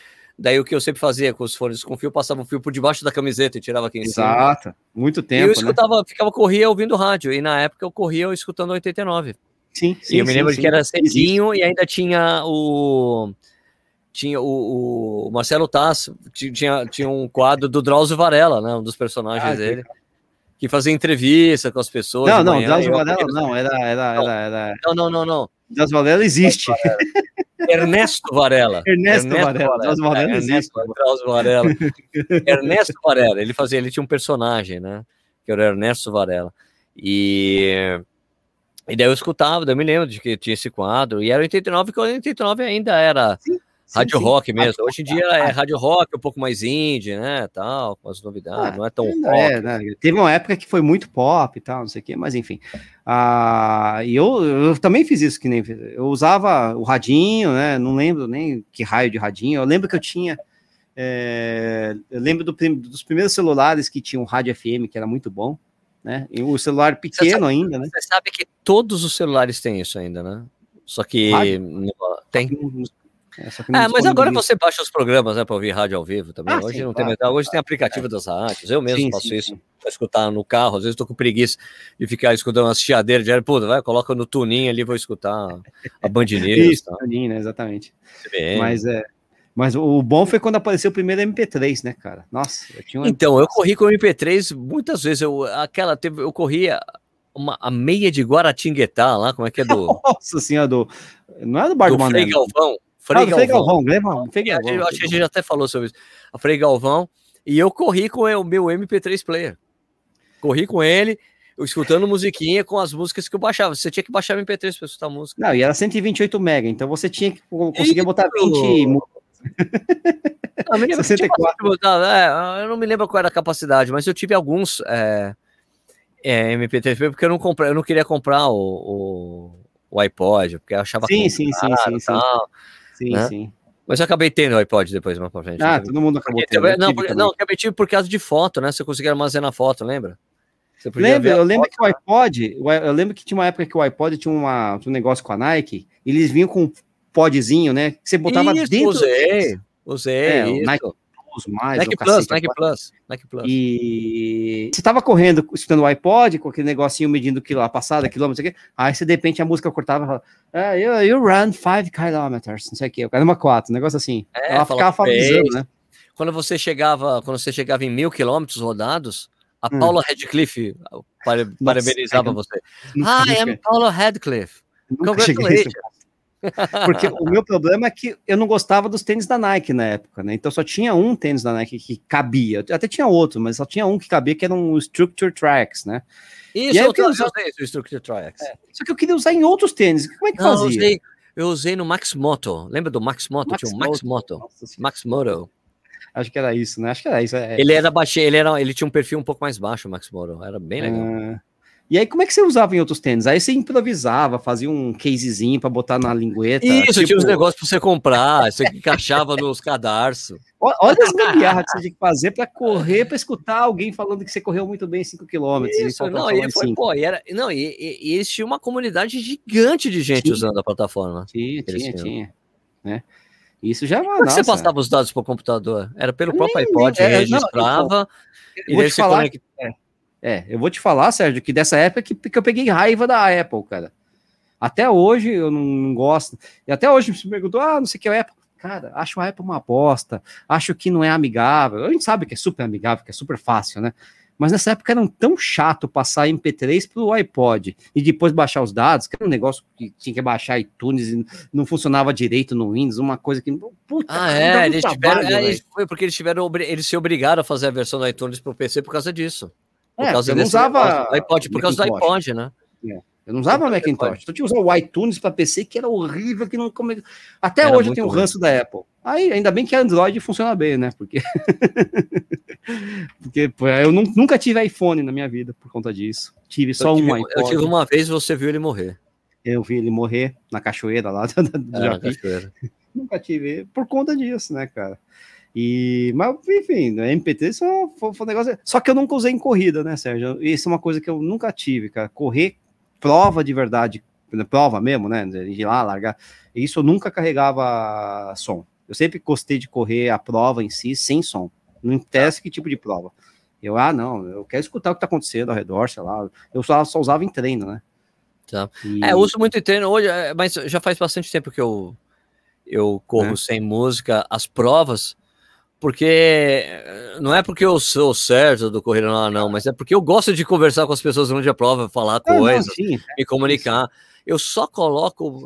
Daí o que eu sempre fazia com os fones com fio, passava o fio por debaixo da camiseta e tirava aqui em Exato. cima. Exato, muito tempo. E eu né? escutava, né? ficava, corria ouvindo rádio. E na época eu corria escutando 89. Sim, sim. E eu me lembro sim, de que era cedinho e ainda tinha o. Tinha o, o Marcelo Tass, tinha, tinha um quadro do Drauzio Varela, né? Um dos personagens ah, dele. Que fazia entrevista com as pessoas. Não, não, Drauzio Varela não, era, era, era, era. Não, não, não, não. Drauzio Varela existe. Ernesto Varela. Ernesto, Ernesto Varela. Varela. Varela. É, Ernesto, Varela. Ernesto Varela. Ele fazia, ele tinha um personagem, né? Que era o Ernesto Varela. E, e daí eu escutava, daí eu me lembro de que tinha esse quadro. E era 89, que 89 ainda era. Sim rádio sim, rock mesmo. Hoje em dia é rádio rock, um pouco mais indie, né? Tal, com as novidades, ah, não é tão rock. É, né? Teve uma época que foi muito pop e tal, não sei o quê, mas enfim. Ah, e eu, eu também fiz isso que nem eu usava o radinho, né? Não lembro nem que raio de radinho. Eu lembro que eu tinha. É, eu lembro do, dos primeiros celulares que tinham rádio FM, que era muito bom, né? E o celular pequeno sabe, ainda, né? Você sabe que todos os celulares têm isso ainda, né? Só que tem. É, ah, mas agora você baixa os programas, né, para ouvir rádio ao vivo também. Ah, hoje sim, não claro, tem Hoje tem aplicativo é. das rádios. Eu mesmo sim, faço sim, isso para escutar no carro. Às vezes estou com preguiça de ficar escutando umas chiadeiras de pô, vai, coloca no tuninho ali, vou escutar a Band News. isso, tuninho, né, exatamente. Mas é. Mas o bom foi quando apareceu o primeiro MP3, né, cara? Nossa, eu tinha Então, eu corri com o MP3 muitas vezes. Eu, aquela teve, eu corria uma, a meia de Guaratinguetá lá, como é que é do. Nossa senhora, do. Não é do Bar do, do Frei Galvão. Frei, ah, Galvão. Frei Galvão, lembra? Frei Galvão. Eu acho que a gente já até falou sobre isso. A Frei Galvão. E eu corri com o meu MP3 player. Corri com ele, escutando musiquinha com as músicas que eu baixava. Você tinha que baixar o MP3 para escutar música. Não, e era 128 mega, então você tinha que conseguir botar 20 não, me 64. é, eu não me lembro qual era a capacidade, mas eu tive alguns é, é, MP3 porque eu não comprei, eu não queria comprar o, o, o iPod, porque eu achava sim, sim, sim, sim, sim. Sim, né? sim. Mas eu acabei tendo o iPod depois mais pra frente. Ah, todo mundo acabou tendo. não, porque, não, acabei tendo por causa de foto, né? Você conseguia armazenar foto, lembra? Lembra, eu lembro que o iPod, eu lembro que tinha uma época que o iPod tinha, uma, tinha um negócio com a Nike, eles vinham com um podzinho, né? Que você botava isso, dentro. Usei, usei. É, isso. Nike, Plus mais. Nike Plus, Nike Plus, Nike Plus. E você tava correndo, escutando o iPod, com aquele negocinho medindo quilô, a passada, quilômetro, não sei o quê. Aí você, de repente, a música cortava e falava, ah, you, you run 5 kilometers, não sei o quê. O cara uma 4, um negócio assim. É, Ela ficava favorizando, né? Quando você chegava, quando você chegava em mil quilômetros rodados, a hum. Paula Radcliffe parabenizava você. Hi, I'm Paula Radcliffe. Congratulations. Porque o meu problema é que eu não gostava dos tênis da Nike na época, né? Então só tinha um tênis da Nike que cabia. Até tinha outro, mas só tinha um que cabia, que era um Structure Tracks, né? Isso, eu, eu usar... usei o Structure Tracks. É, só que eu queria usar em outros tênis. Como é que não, fazia? Eu usei, eu usei no Max Moto. Lembra do Max Moto? Max tinha um Max Moto. Moto. Max Moto. Acho que era isso, né? Acho que era isso. É. Ele era baixo, ele era, ele tinha um perfil um pouco mais baixo, o Max Moto. Era bem legal. Uh... E aí, como é que você usava em outros tênis? Aí você improvisava, fazia um casezinho para botar na lingueta. Isso, tipo... tinha uns negócios para você comprar, você encaixava nos cadarços. Olha as gambiarras que você tinha que fazer para correr, para escutar alguém falando que você correu muito bem 5 km. Isso, não, e foi, pô, e era, não, e, e, e, eles tinham uma comunidade gigante de gente tinha, usando a plataforma. Tinha, tinha, tinha. Né? Isso já é Como você passava os dados para o computador? Era pelo próprio iPod, é, registrava. Não, eu, vou te falar, conect... é, eu vou te falar, Sérgio, que dessa época que, que eu peguei raiva da Apple, cara. Até hoje eu não, não gosto. E até hoje me perguntou, ah, não sei o que é Apple. cara, acho a Apple uma bosta, acho que não é amigável. A gente sabe que é super amigável, que é super fácil, né? Mas nessa época era tão chato passar MP3 pro iPod e depois baixar os dados, que era um negócio que tinha que baixar iTunes e não funcionava direito no Windows, uma coisa que. Puta, ah, é, eles tiveram, é, foi porque eles tiveram, eles se obrigaram a fazer a versão do iTunes pro PC por causa disso. Por é, causa eu não usava iPod, por causa do iPod, né? É. Eu não usava Macintosh. Eu tinha usado o iTunes para PC, que era horrível, que não Até era hoje eu tenho o ranço da Apple. Aí, ainda bem que Android funciona bem, né? Porque, Porque eu nunca tive iPhone na minha vida por conta disso. Tive só tive, um iPhone. Eu tive uma vez você viu ele morrer. Eu vi ele morrer na cachoeira lá do é. Nunca tive por conta disso, né, cara? E, mas, enfim, MP3 só foi, foi um negócio. Só que eu nunca usei em corrida, né, Sérgio? Isso é uma coisa que eu nunca tive, cara. Correr prova de verdade, prova mesmo, né? De lá, largar. Isso eu nunca carregava som. Eu sempre gostei de correr a prova em si sem som. Não interessa que tipo de prova. Eu, ah, não, eu quero escutar o que está acontecendo ao redor, sei lá. Eu só, só usava em treino, né? Tá. E... É, eu uso muito em treino hoje, é, mas já faz bastante tempo que eu, eu corro é. sem música. As provas, porque não é porque eu sou certo do correr lá, não, mas é porque eu gosto de conversar com as pessoas durante a prova, falar coisas, me comunicar. Eu só coloco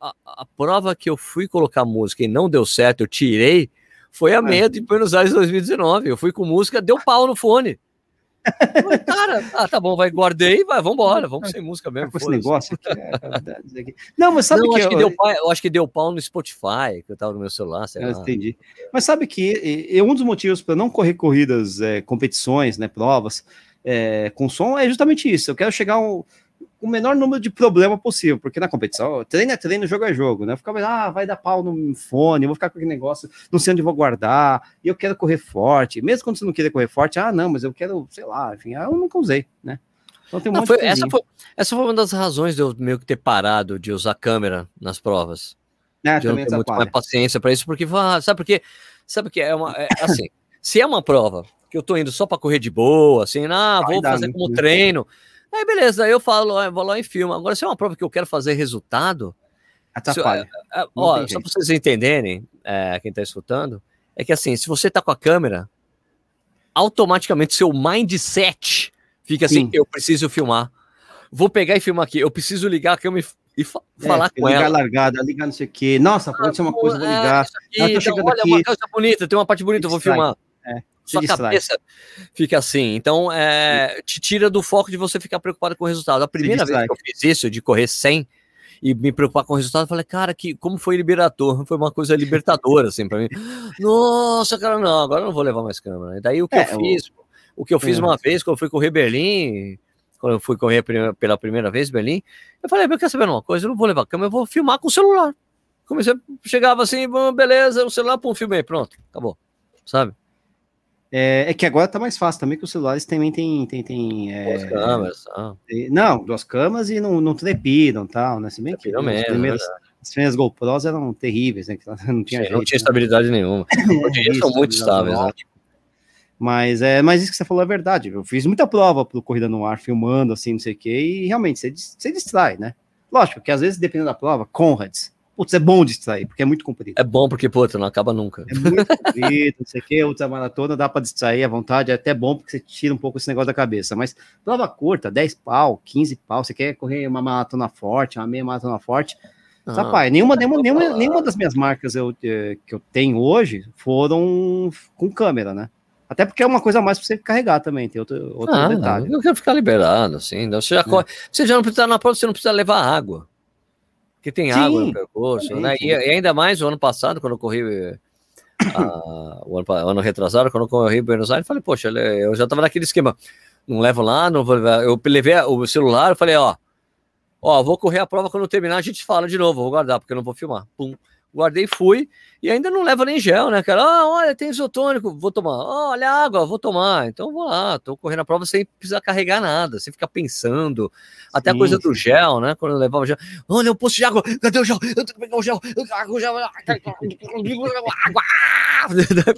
a, a, prova que eu fui colocar música e não deu certo, eu tirei, foi a é. meia de Buenos Aires 2019. Eu fui com música, deu pau no fone. Cara, ah, tá bom, vai, guardei, vai, vambora, vamos sem música mesmo. Esse negócio aqui, é, Não, mas sabe não, que, acho eu... que deu pau, eu acho que deu pau no Spotify, que eu tava no meu celular, sei eu lá. Entendi. Mas sabe que é, um dos motivos para não correr corridas, é, competições, né, provas, é, com som é justamente isso. Eu quero chegar um, o menor número de problema possível, porque na competição, treino é treino, jogo é jogo, né? Eu ficava, ah, vai dar pau no fone, eu vou ficar com aquele negócio, não sei onde vou guardar, e eu quero correr forte. Mesmo quando você não queria correr forte, ah, não, mas eu quero, sei lá, enfim, eu nunca usei, né? Então tem um não, foi, essa, foi, essa foi uma das razões de eu meio que ter parado de usar câmera nas provas. É, de eu não ter muito mais paciência para isso, porque, ah, sabe porque, sabe que é uma, é, assim, se é uma prova que eu tô indo só para correr de boa, assim, ah, vou fazer como treino, Aí beleza, aí eu falo, eu vou lá em filme. Agora, se é uma prova que eu quero fazer resultado. Atrapalha. Se, é, é, ó, só para vocês entenderem, é, quem está escutando, é que assim, se você está com a câmera, automaticamente seu mindset fica assim: Sim. eu preciso filmar. Vou pegar e filmar aqui, eu preciso ligar a câmera e, fa é, falar com ligar ela. largada, ligar não sei o quê. Nossa, pode ser uma coisa, vou ligar. É, aqui, então, olha, aqui. uma coisa bonita, tem uma parte bonita, eu vou filmar. É sua cabeça fica assim. Então, é, te tira do foco de você ficar preocupado com o resultado. A primeira vez que eu fiz isso, de correr 100 e me preocupar com o resultado, eu falei, cara, que, como foi liberador? Foi uma coisa libertadora, assim, para mim. Nossa, cara, não, agora eu não vou levar mais câmera. E daí o que é, eu fiz, o que eu fiz é. uma vez, quando eu fui correr Berlim, quando eu fui correr pela primeira vez Berlim, eu falei, eu quero saber uma coisa, eu não vou levar câmera, eu vou filmar com o celular. Comecei, chegava assim, beleza, o celular, pum, filmei, pronto, acabou, sabe? É, é, que agora tá mais fácil também, que os celulares também tem. tem, tem é, duas câmeras. Ah. Não, duas câmeras e não, não trepidam tal, né? Se bem que as primeiras, as primeiras GoPros eram terríveis, né? Não tinha, Sim, jeito, não tinha né? estabilidade nenhuma. Hoje em são muito estáveis, né? Mas, é, mas isso que você falou é verdade. Eu fiz muita prova pro Corrida no Ar, filmando, assim, não sei o quê, e realmente você, você distrai, né? Lógico que às vezes, dependendo da prova, Conrads, Putz, é bom distrair, porque é muito comprido. É bom porque, puta, não acaba nunca. É muito comprido, não sei o que, outra maratona dá para distrair à vontade, é até bom porque você tira um pouco esse negócio da cabeça. Mas prova curta, 10 pau, 15 pau, você quer correr uma maratona forte, uma meia maratona forte. Ah, Rapaz, nenhuma, nenhuma, nenhuma, nenhuma das minhas marcas eu, eh, que eu tenho hoje foram com câmera, né? Até porque é uma coisa a mais para você carregar também, tem outro, outro ah, detalhe. Eu quero ficar liberado, assim. Você já, é. corre, você já não precisa na prova, você não precisa levar água que tem Sim, água no percurso, né? E, e, ainda mais o ano passado, quando eu corri. Uh, o ano, ano, retrasado, quando eu corri Buenos Aires, eu falei, poxa, eu já tava naquele esquema. Não levo lá, não vou levar. Eu levei o celular, eu falei, ó, ó, vou correr a prova quando terminar, a gente fala de novo, vou guardar, porque eu não vou filmar. Pum guardei fui, e ainda não leva nem gel, né, cara? Ah, olha, tem isotônico, vou tomar. Oh, olha água, vou tomar. Então vou lá, tô correndo a prova sem precisar carregar nada, sem ficar pensando. Até sim, a coisa do gel, né? Quando eu levava o gel, olha, o poço de água, cadê o gel? Eu tenho que pegar o gel, o gel, água.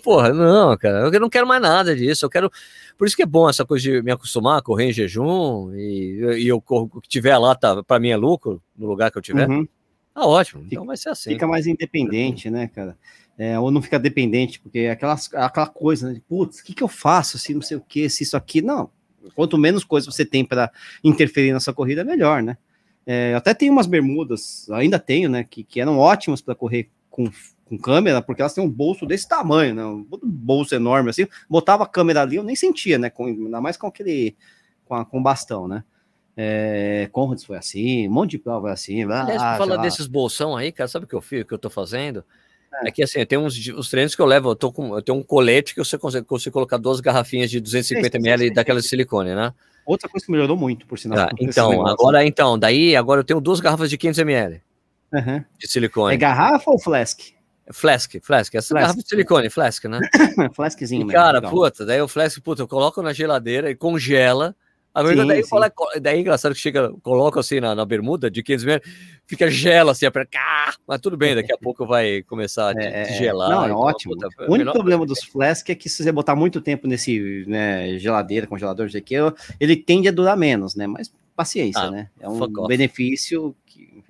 Porra, não, cara, eu não quero mais nada disso. Eu quero. Por isso que é bom essa coisa de me acostumar a correr em jejum e, e eu corro, o que tiver lá, tá, para mim é lucro, no lugar que eu tiver. Uhum. Ah, ótimo. Então vai ser assim. Fica mais independente, né, cara? É, ou não fica dependente, porque é aquela, aquela coisa, né? Putz, o que, que eu faço se não sei o que, se isso aqui. Não. Quanto menos coisa você tem para interferir na sua corrida, melhor, né? É, até tem umas bermudas, ainda tenho, né? Que, que eram ótimas para correr com, com câmera, porque elas têm um bolso desse tamanho, né? Um bolso enorme assim. Botava a câmera ali, eu nem sentia, né? Com, ainda mais com aquele. com, a, com bastão, né? É, Conrads foi assim, um monte de prova foi assim. Aliás, ah, fala desses bolsão aí, cara, sabe o que eu fiz, que eu tô fazendo? É. é que assim, tem uns os treinos que eu levo, eu, tô com, eu tenho um colete que você consegue, consigo colocar duas garrafinhas de 250 ml daquela de silicone, né? Outra coisa que melhorou muito, por sinal. Ah, então, agora, então, daí agora eu tenho duas garrafas de 500 ml uhum. de silicone. É garrafa ou flask? Flask, flask, essa flask. garrafa de silicone, flask, né? Flaskzinho, e, Cara, puta, daí o flask, puta, eu coloco na geladeira e congela a verdade, daí, fala, daí é engraçado que chega, coloca assim na, na bermuda de 500 metros, fica gela assim, aperta, mas tudo bem, daqui a pouco vai começar a é, é gelar. Não, é então, ótimo. O único problema dos flasks é que se você botar muito tempo nesse né, geladeira, congelador, aqui, ele tende a durar menos, né? Mas paciência, ah, né? É um benefício que,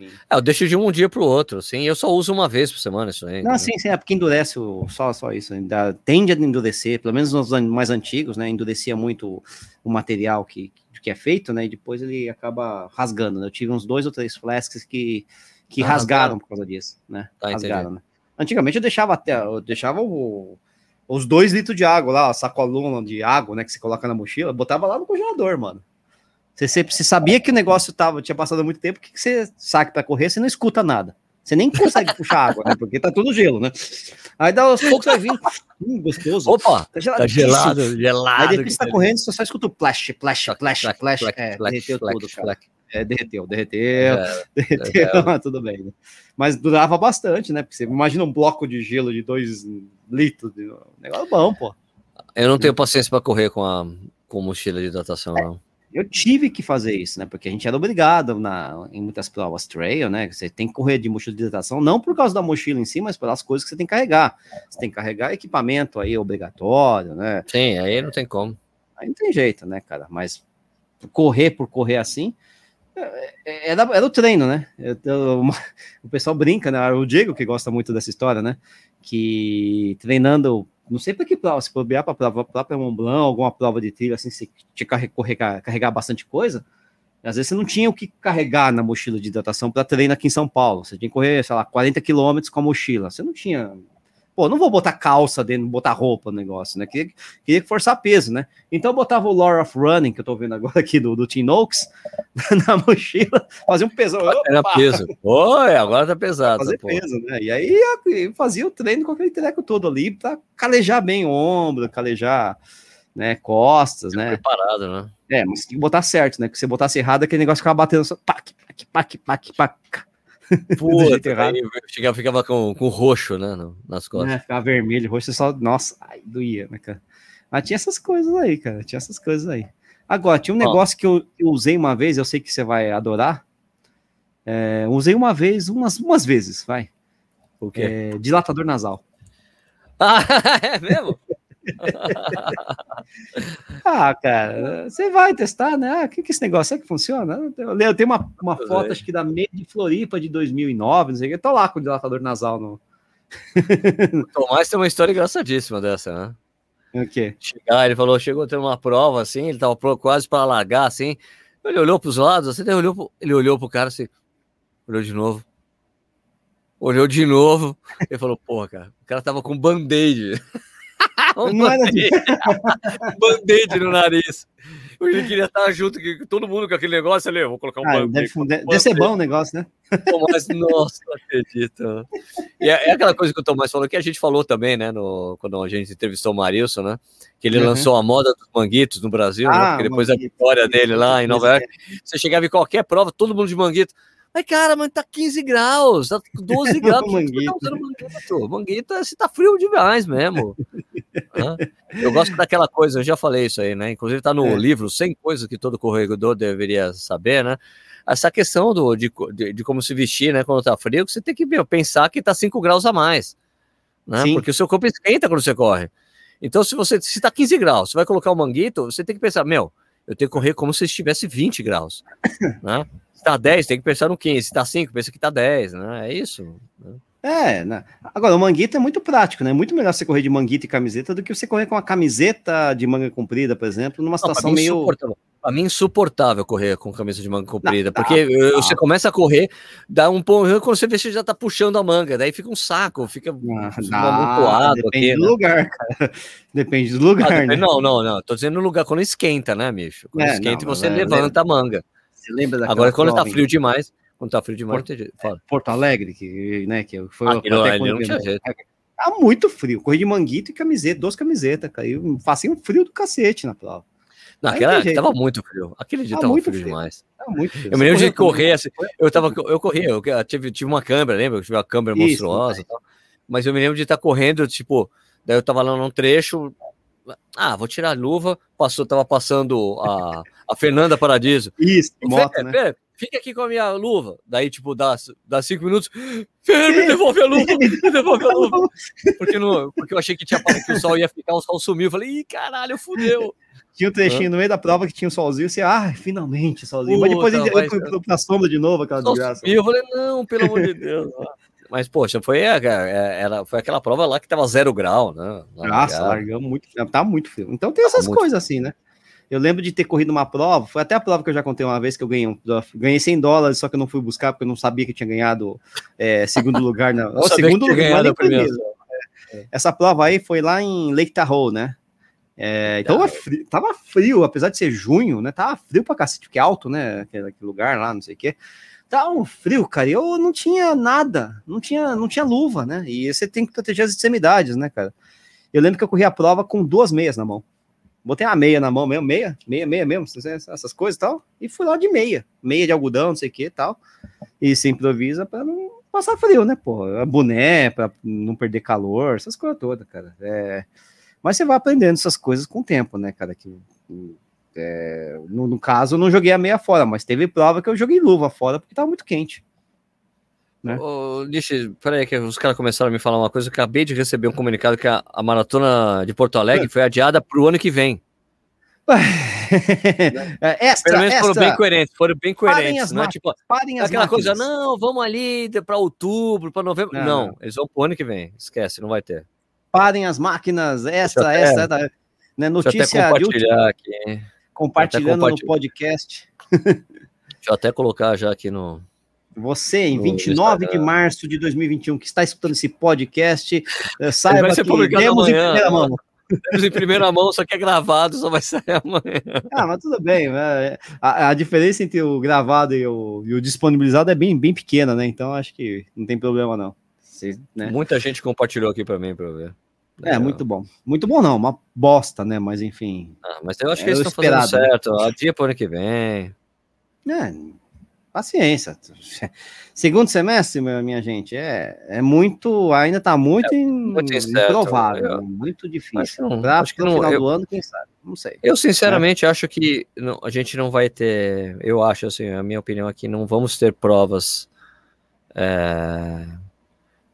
enfim. É, eu deixo de um dia para o outro, assim, eu só uso uma vez por semana isso aí. Não, né? sim, sim, é porque endurece o, só, só isso, ainda tende a endurecer, pelo menos nos mais antigos, né? Endurecia muito o material que, que é feito, né? E depois ele acaba rasgando. Né? Eu tive uns dois ou três flasks que, que ah, rasgaram por causa disso, né? Tá, rasgaram, né? Antigamente eu deixava até, eu deixava o, os dois litros de água lá, a sacolona de água, né? Que você coloca na mochila, botava lá no congelador, mano. Você, você, você sabia que o negócio tava, tinha passado muito tempo, que você saque para correr, você não escuta nada. Você nem consegue puxar água, né? Porque tá tudo gelo, né? Aí dá aos poucos vai vir. Hum, gostoso. Opa! Tá, tá gelado, gelado. Aí depois você tá correndo, você só escuta o flash, flash, flash, flash. É, derreteu tudo, cara. É, derreteu, derreteu, é, derreteu, é, tudo bem. Né? Mas durava bastante, né? Porque você imagina um bloco de gelo de 2 litros, de... negócio bom, pô. Eu não tenho paciência para correr com a com mochila de hidratação, não. Eu tive que fazer isso, né? Porque a gente era obrigado na, em muitas provas trail, né? Você tem que correr de mochila de hidratação, não por causa da mochila em si, mas pelas coisas que você tem que carregar. Você tem que carregar equipamento aí obrigatório, né? Sim, aí não tem como. Aí não tem jeito, né, cara? Mas correr por correr assim, era, era o treino, né? Eu, eu, o pessoal brinca, né? O Diego que gosta muito dessa história, né? Que treinando não sei para que prova, se bobear para prova, própria Mont Blanc, alguma prova de trilha, assim, se tinha que carregar, carregar bastante coisa, às vezes você não tinha o que carregar na mochila de hidratação para treino aqui em São Paulo. Você tinha que correr, sei lá, 40 quilômetros com a mochila. Você não tinha Pô, não vou botar calça dentro, botar roupa no negócio, né? Queria, queria forçar peso, né? Então eu botava o Law of Running, que eu tô vendo agora aqui do, do Tim Noakes, na mochila, fazia um pesão. Era peso. Oi, agora tá pesado. Fazer peso, né? E aí eu fazia o treino com aquele treco todo ali, pra calejar bem o ombro, calejar né, costas, né? Preparado, né? É, mas tem que botar certo, né? Porque se você botasse errado, aquele negócio ficava batendo só, pac, pac, pac, pac, pac. Puta, chegava, ficava com, com roxo, né, nas costas. É, ficava vermelho, roxo, só, nossa, ai, doía, né, cara? Mas tinha essas coisas aí, cara, tinha essas coisas aí. Agora, tinha um negócio que eu, eu, usei uma vez, eu sei que você vai adorar. É, usei uma vez, umas, umas vezes, vai. O quê? É, dilatador nasal. Ah, é mesmo? ah, cara, você vai testar, né? Ah, o que, que esse negócio é que funciona? Eu tenho uma, uma foto, acho que da meia de Floripa de 2009, não sei o que, eu tô lá com o dilatador nasal no. o Tomás tem uma história engraçadíssima dessa, né? O quê? Chegar, ele falou, chegou a ter uma prova assim, ele tava quase para largar assim. Ele olhou para os lados, assim, ele olhou, pro, ele olhou pro cara assim, olhou de novo. Olhou de novo, ele falou, porra, cara, o cara tava com band-aid. um band-aid band no nariz. Ele queria estar junto com todo mundo com aquele negócio ali. Vou colocar um ah, band-aid. Deve, deve ser bom o negócio, né? Tomás, nossa, não acredito. E é, é, aquela coisa que o Tomás falou, que a gente falou também, né? No, quando a gente entrevistou o Marilson, né? Que ele uhum. lançou a moda dos manguitos no Brasil, né, ah, né? Porque depois manguito, a vitória dele lá em Nova York, você chegava em qualquer prova, todo mundo de manguito. Mas, cara, mas tá 15 graus, tá 12 graus. manguito. Tá usando manguito? Manguito, você tá frio demais mesmo. Eu gosto daquela coisa, eu já falei isso aí, né? Inclusive tá no é. livro 100 coisas que todo corredor deveria saber, né? Essa questão do, de, de, de, como se vestir, né? Quando tá frio, você tem que meu, pensar que tá 5 graus a mais, né? Sim. Porque o seu corpo esquenta quando você corre. Então, se você se tá 15 graus, você vai colocar o um manguito, você tem que pensar, meu, eu tenho que correr como se estivesse 20 graus, né? Se tá 10, tem que pensar no 15. Se tá 5, pensa que tá 10, né? É isso. Né? É, né? Agora, o manguito é muito prático, né? Muito melhor você correr de manguito e camiseta do que você correr com uma camiseta de manga comprida, por exemplo, numa situação Não, meio. Pra mim, insuportável correr com camisa de manga comprida, não, porque não. você começa a correr, dá um pouco, quando você vê, você já tá puxando a manga, daí fica um saco, fica amontoado. Depende aqui, do né? lugar, cara. Depende do lugar, ah, depende, né? Não, não, não. Tô dizendo no lugar quando esquenta, né, bicho? Quando é, esquenta, não, você é, levanta a manga. Você lembra Agora, quando tá frio demais, quando tá frio demais, Porto, Fala. Porto Alegre, que, né, que foi ah, não, até não tinha jeito. Tá muito frio, corri de manguito e camiseta, duas camisetas, caiu, fazia um frio do cacete na prova. Não, aquela, tava muito frio. Aquele dia tava, tava muito frio, frio, demais. muito frio. Eu me lembro de correr, assim, eu tava, eu corri, eu tive, tive uma câmera, lembra? Eu tive uma câmera Isso, monstruosa tal, Mas eu me lembro de estar correndo, tipo, daí eu tava lá num trecho, ah, vou tirar a luva, passou, tava passando a, a Fernanda Paradiso. Isso, moto, falei, né? Fica aqui com a minha luva. Daí, tipo, dá, dá cinco minutos, Fernanda, me devolve a luva, me devolve a luva. Porque, não, porque eu achei que, tinha, que o sol ia ficar, o sol sumiu. Eu falei, ih, caralho, fudeu. Tinha um trechinho no meio da prova que tinha um solzinho, você, ah, finalmente, solzinho. Mas depois ele mas... foi pra sombra de novo, aquela desgraça. E eu falei, não, pelo amor de Deus. Mas, poxa, foi, é, é, era, foi aquela prova lá que tava zero grau, né? Nossa, largamos muito frio. Tá muito frio. Então tem essas coisas assim, né? Eu lembro de ter corrido uma prova, foi até a prova que eu já contei uma vez que eu ganhei, ganhei 100 dólares, só que eu não fui buscar porque eu não sabia que tinha ganhado é, segundo lugar. Na, oh, segundo lugar, primeiro. É. Essa prova aí foi lá em Lake Tahoe, né? É, então tava frio, tava frio, apesar de ser junho, né? Tava frio pra cacete, que é alto, né? Aquele, aquele, lugar lá, não sei o quê. Tava um frio, cara. E eu não tinha nada, não tinha, não tinha luva, né? E você tem que proteger as extremidades, né, cara? Eu lembro que eu corri a prova com duas meias na mão. Botei a meia na mão mesmo, meia, meia, meia mesmo, essas coisas e tal. E fui lá de meia, meia de algodão, não sei o que e tal. E se improvisa para não passar frio, né, pô? Boné, para não perder calor, essas coisas todas, cara. É mas você vai aprendendo essas coisas com o tempo, né, cara? Que, é, no, no, caso, eu não joguei a meia fora, mas teve prova que eu joguei luva fora porque tava muito quente. Né? Oh, deixa, peraí, que os caras começaram a me falar uma coisa. Eu acabei de receber um comunicado que a, a maratona de Porto Alegre é. foi adiada para o ano que vem. extra, Pelo menos foram bem coerentes, foram bem coerentes, não é tipo parem as aquela máquinas. coisa, não, vamos ali para outubro, para novembro. Não, não, eles vão pro ano que vem, esquece, não vai ter parem as máquinas, esta, até, esta, né, notícia de última, aqui. compartilhando no podcast. Deixa eu até colocar já aqui no. Você, em 29 de março de 2021, que está escutando esse podcast, eh, saiba que temos em primeira mão. Temos em primeira mão, só que é gravado, só vai sair amanhã. Ah, mas tudo bem. Né? A, a, diferença entre o gravado e o, e o, disponibilizado é bem, bem pequena, né? Então acho que não tem problema, não. né? Muita gente compartilhou aqui para mim para ver. É, muito bom. Muito bom não, uma bosta, né? Mas enfim. Ah, mas eu acho que eles estão fazendo certo. A dia para ano que vem. É, paciência. Segundo semestre, minha gente, é, é muito, ainda está muito, é, muito improvável, eu, muito difícil. Para acho que no final eu, do ano, quem sabe? Não sei. Eu sinceramente é. acho que não, a gente não vai ter, eu acho assim, a minha opinião aqui, não vamos ter provas é,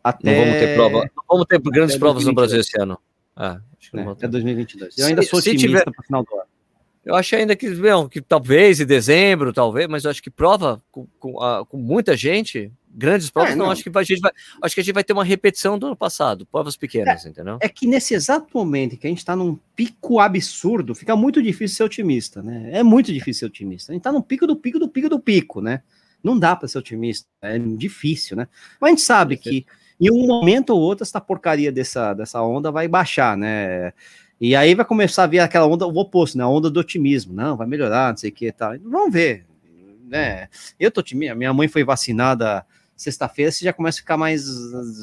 até... Não vamos ter prova. Não vamos ter grandes provas 2022. no Brasil esse ano. Ah, é, até 2022. Eu ainda sou se, otimista para o final do ano. Eu acho ainda que, que talvez em dezembro, talvez, mas eu acho que prova com, com, a, com muita gente, grandes provas, é, não, não, acho que a gente vai, acho que a gente vai ter uma repetição do ano passado, provas pequenas, é, entendeu? É que nesse exato momento que a gente está num pico absurdo, fica muito difícil ser otimista, né? É muito difícil ser otimista. A gente está no pico do pico do pico do pico, né? Não dá para ser otimista, é difícil, né? Mas a gente sabe que em um momento ou outro, essa porcaria dessa, dessa onda vai baixar, né? E aí vai começar a vir aquela onda, o oposto, né? A onda do otimismo. Não, vai melhorar, não sei o que e tal. Vamos ver, né? Eu tô otimista, minha mãe foi vacinada sexta-feira, você já começa a ficar mais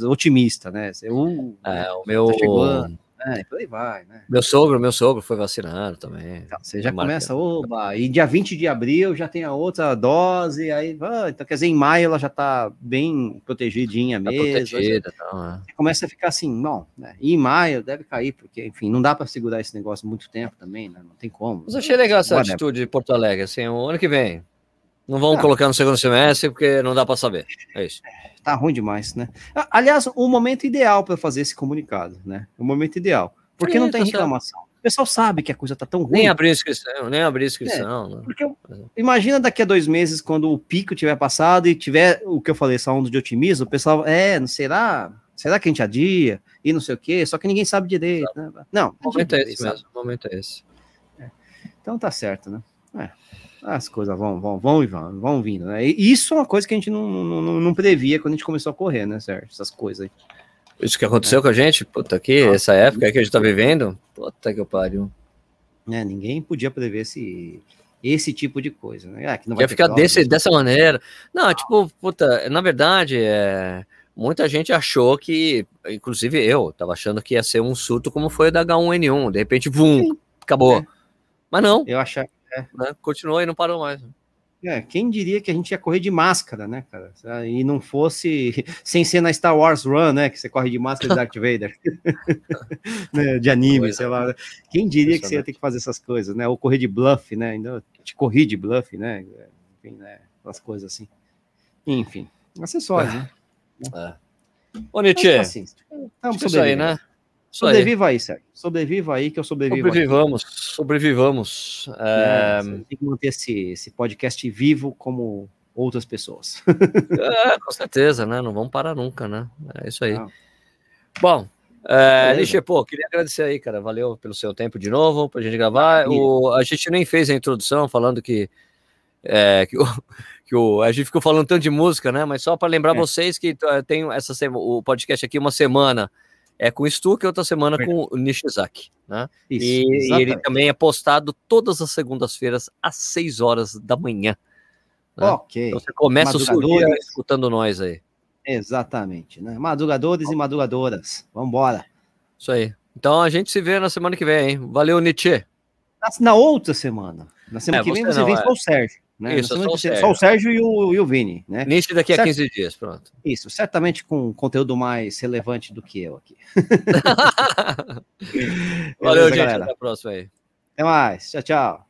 otimista, né? É, o meu... Tá é, por aí vai, né? Meu sogro, meu sogro foi vacinado também. Então, você já começa, oba, e dia 20 de abril já tem a outra dose, aí, ah, então quer dizer, em maio ela já tá bem protegidinha tá mesmo. Protegida, então, é. Começa a ficar assim, bom, né? E em maio deve cair, porque, enfim, não dá para segurar esse negócio muito tempo também, né? Não tem como. Mas achei legal essa atitude de Porto Alegre, assim, o ano que vem. Não vão ah, colocar no segundo semestre, porque não dá para saber. É isso. Tá ruim demais, né? Aliás, o momento ideal para fazer esse comunicado, né? O momento ideal. Porque é, não tem tá reclamação. Certo. O pessoal sabe que a coisa tá tão ruim. Nem abrir inscrição, nem abrir inscrição. É, porque o, Imagina daqui a dois meses, quando o pico tiver passado e tiver o que eu falei, essa onda de otimismo, o pessoal, é, não será? Será que a gente adia? E não sei o quê, só que ninguém sabe direito. Né? Não, o momento é esse mesmo, o momento é esse. É. Então tá certo, né? É. As coisas vão, vão, vão e vão, vão vindo, né? E isso é uma coisa que a gente não, não, não previa quando a gente começou a correr, né, Sérgio? Essas coisas aí. Isso que aconteceu é. com a gente, puta, aqui, essa época que a gente tá vivendo, puta que pariu. É, ninguém podia prever esse, esse tipo de coisa, né? Ah, que não vai ficar desse, dessa maneira. Não, tipo, puta, na verdade, é, muita gente achou que, inclusive eu, tava achando que ia ser um surto como foi o da H1N1, de repente, vum, acabou. É. Mas não. Eu achava. É. Né? Continuou e não parou mais. É, quem diria que a gente ia correr de máscara, né, cara? E não fosse sem ser na Star Wars Run, né? Que você corre de máscara de Darth Vader, né, de anime, sei lá. Quem diria que você ia ter que fazer essas coisas, né? Ou correr de bluff, né? Ainda te corri de bluff, né? Enfim, né? As coisas assim. Enfim, acessórios, né? É. Ô, Nietzsche, assim, estamos isso aí, né? Sobreviva aí, Sérgio. Sobreviva aí que eu sobrevivo. Sobrevivamos, aqui. sobrevivamos. É... É, tem que manter esse, esse podcast vivo como outras pessoas. é, com certeza, né? Não vamos parar nunca, né? É isso aí. Bom, é, pô, queria agradecer aí, cara. Valeu pelo seu tempo de novo pra gente gravar. O, a gente nem fez a introdução falando que, é, que, o, que o, a gente ficou falando tanto de música, né? Mas só para lembrar é. vocês que uh, tem essa o podcast aqui uma semana é com o Stuck e outra semana com o Nishizaki, né? Isso, e, e, ele também é postado todas as segundas-feiras às 6 horas da manhã. Né? Ok. Então você começa o seu dia escutando nós aí. Exatamente, né? Madrugadores e madrugadoras. Vamos embora. Isso aí. Então a gente se vê na semana que vem, hein? Valeu, Nietzsche. Na, outra semana. Na semana é, que vem você, você vem é. o Sérgio. Né? Isso, só o, Sérgio. só o Sérgio e o, e o Vini, né? Nisso daqui a certo? 15 dias, pronto. Isso, certamente com conteúdo mais relevante do que eu aqui. Valeu, Beleza, gente. Galera. Até a próxima aí. Até mais. Tchau, tchau.